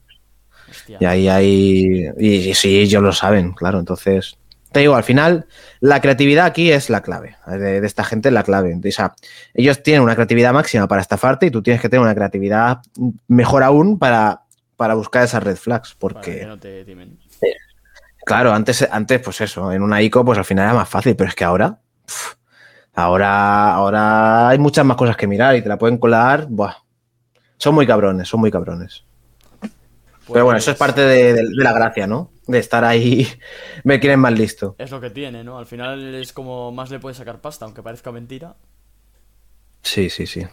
Hostia. Y ahí hay. Y, y sí, ellos lo saben, claro. Entonces, te digo, al final, la creatividad aquí es la clave. De, de esta gente es la clave. O sea, ellos tienen una creatividad máxima para estafarte y tú tienes que tener una creatividad mejor aún para, para buscar esas red flags. Para Porque, que no te timen. claro, antes, antes, pues eso, en una ICO, pues al final era más fácil, pero es que ahora. ahora, ahora hay muchas más cosas que mirar y te la pueden colar. Buah. Son muy cabrones, son muy cabrones. Pero bueno, eso es Pues- parte de, de- de la gracia, ¿no? De estar ahí, ver quién es más listo. Es lo que tiene, ¿no? Al final es como más le puedes sacar pasta, aunque parezca mentira. Sí, sí, sí.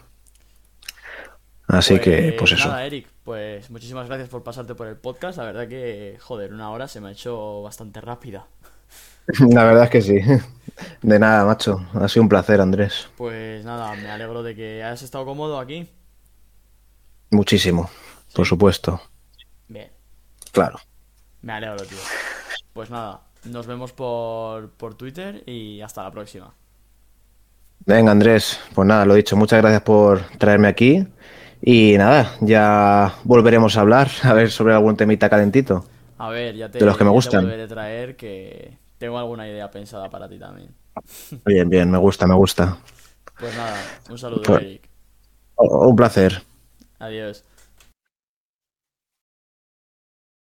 Así que, pues eso. Nada, Eric, pues muchísimas gracias por pasarte por el podcast. La verdad que, joder, una hora se me ha hecho bastante rápida. La verdad es que sí. De nada, macho. Ha sido un placer, Andrés. Pues nada, me alegro de que hayas estado cómodo aquí. Muchísimo. Por supuesto. Bien, Claro. me alegro, tío. Pues nada, nos vemos por, por Twitter y hasta la próxima. Venga, Andrés. Pues nada, lo dicho. Muchas gracias por traerme aquí. Y nada, ya volveremos a hablar, a ver sobre algún temita calentito. A ver, ya te, De los que me te gustan. a traer que tengo alguna idea pensada para ti también. Bien, bien, me gusta, me gusta. Pues nada, un saludo, Pues- Eric. Un placer. Adiós.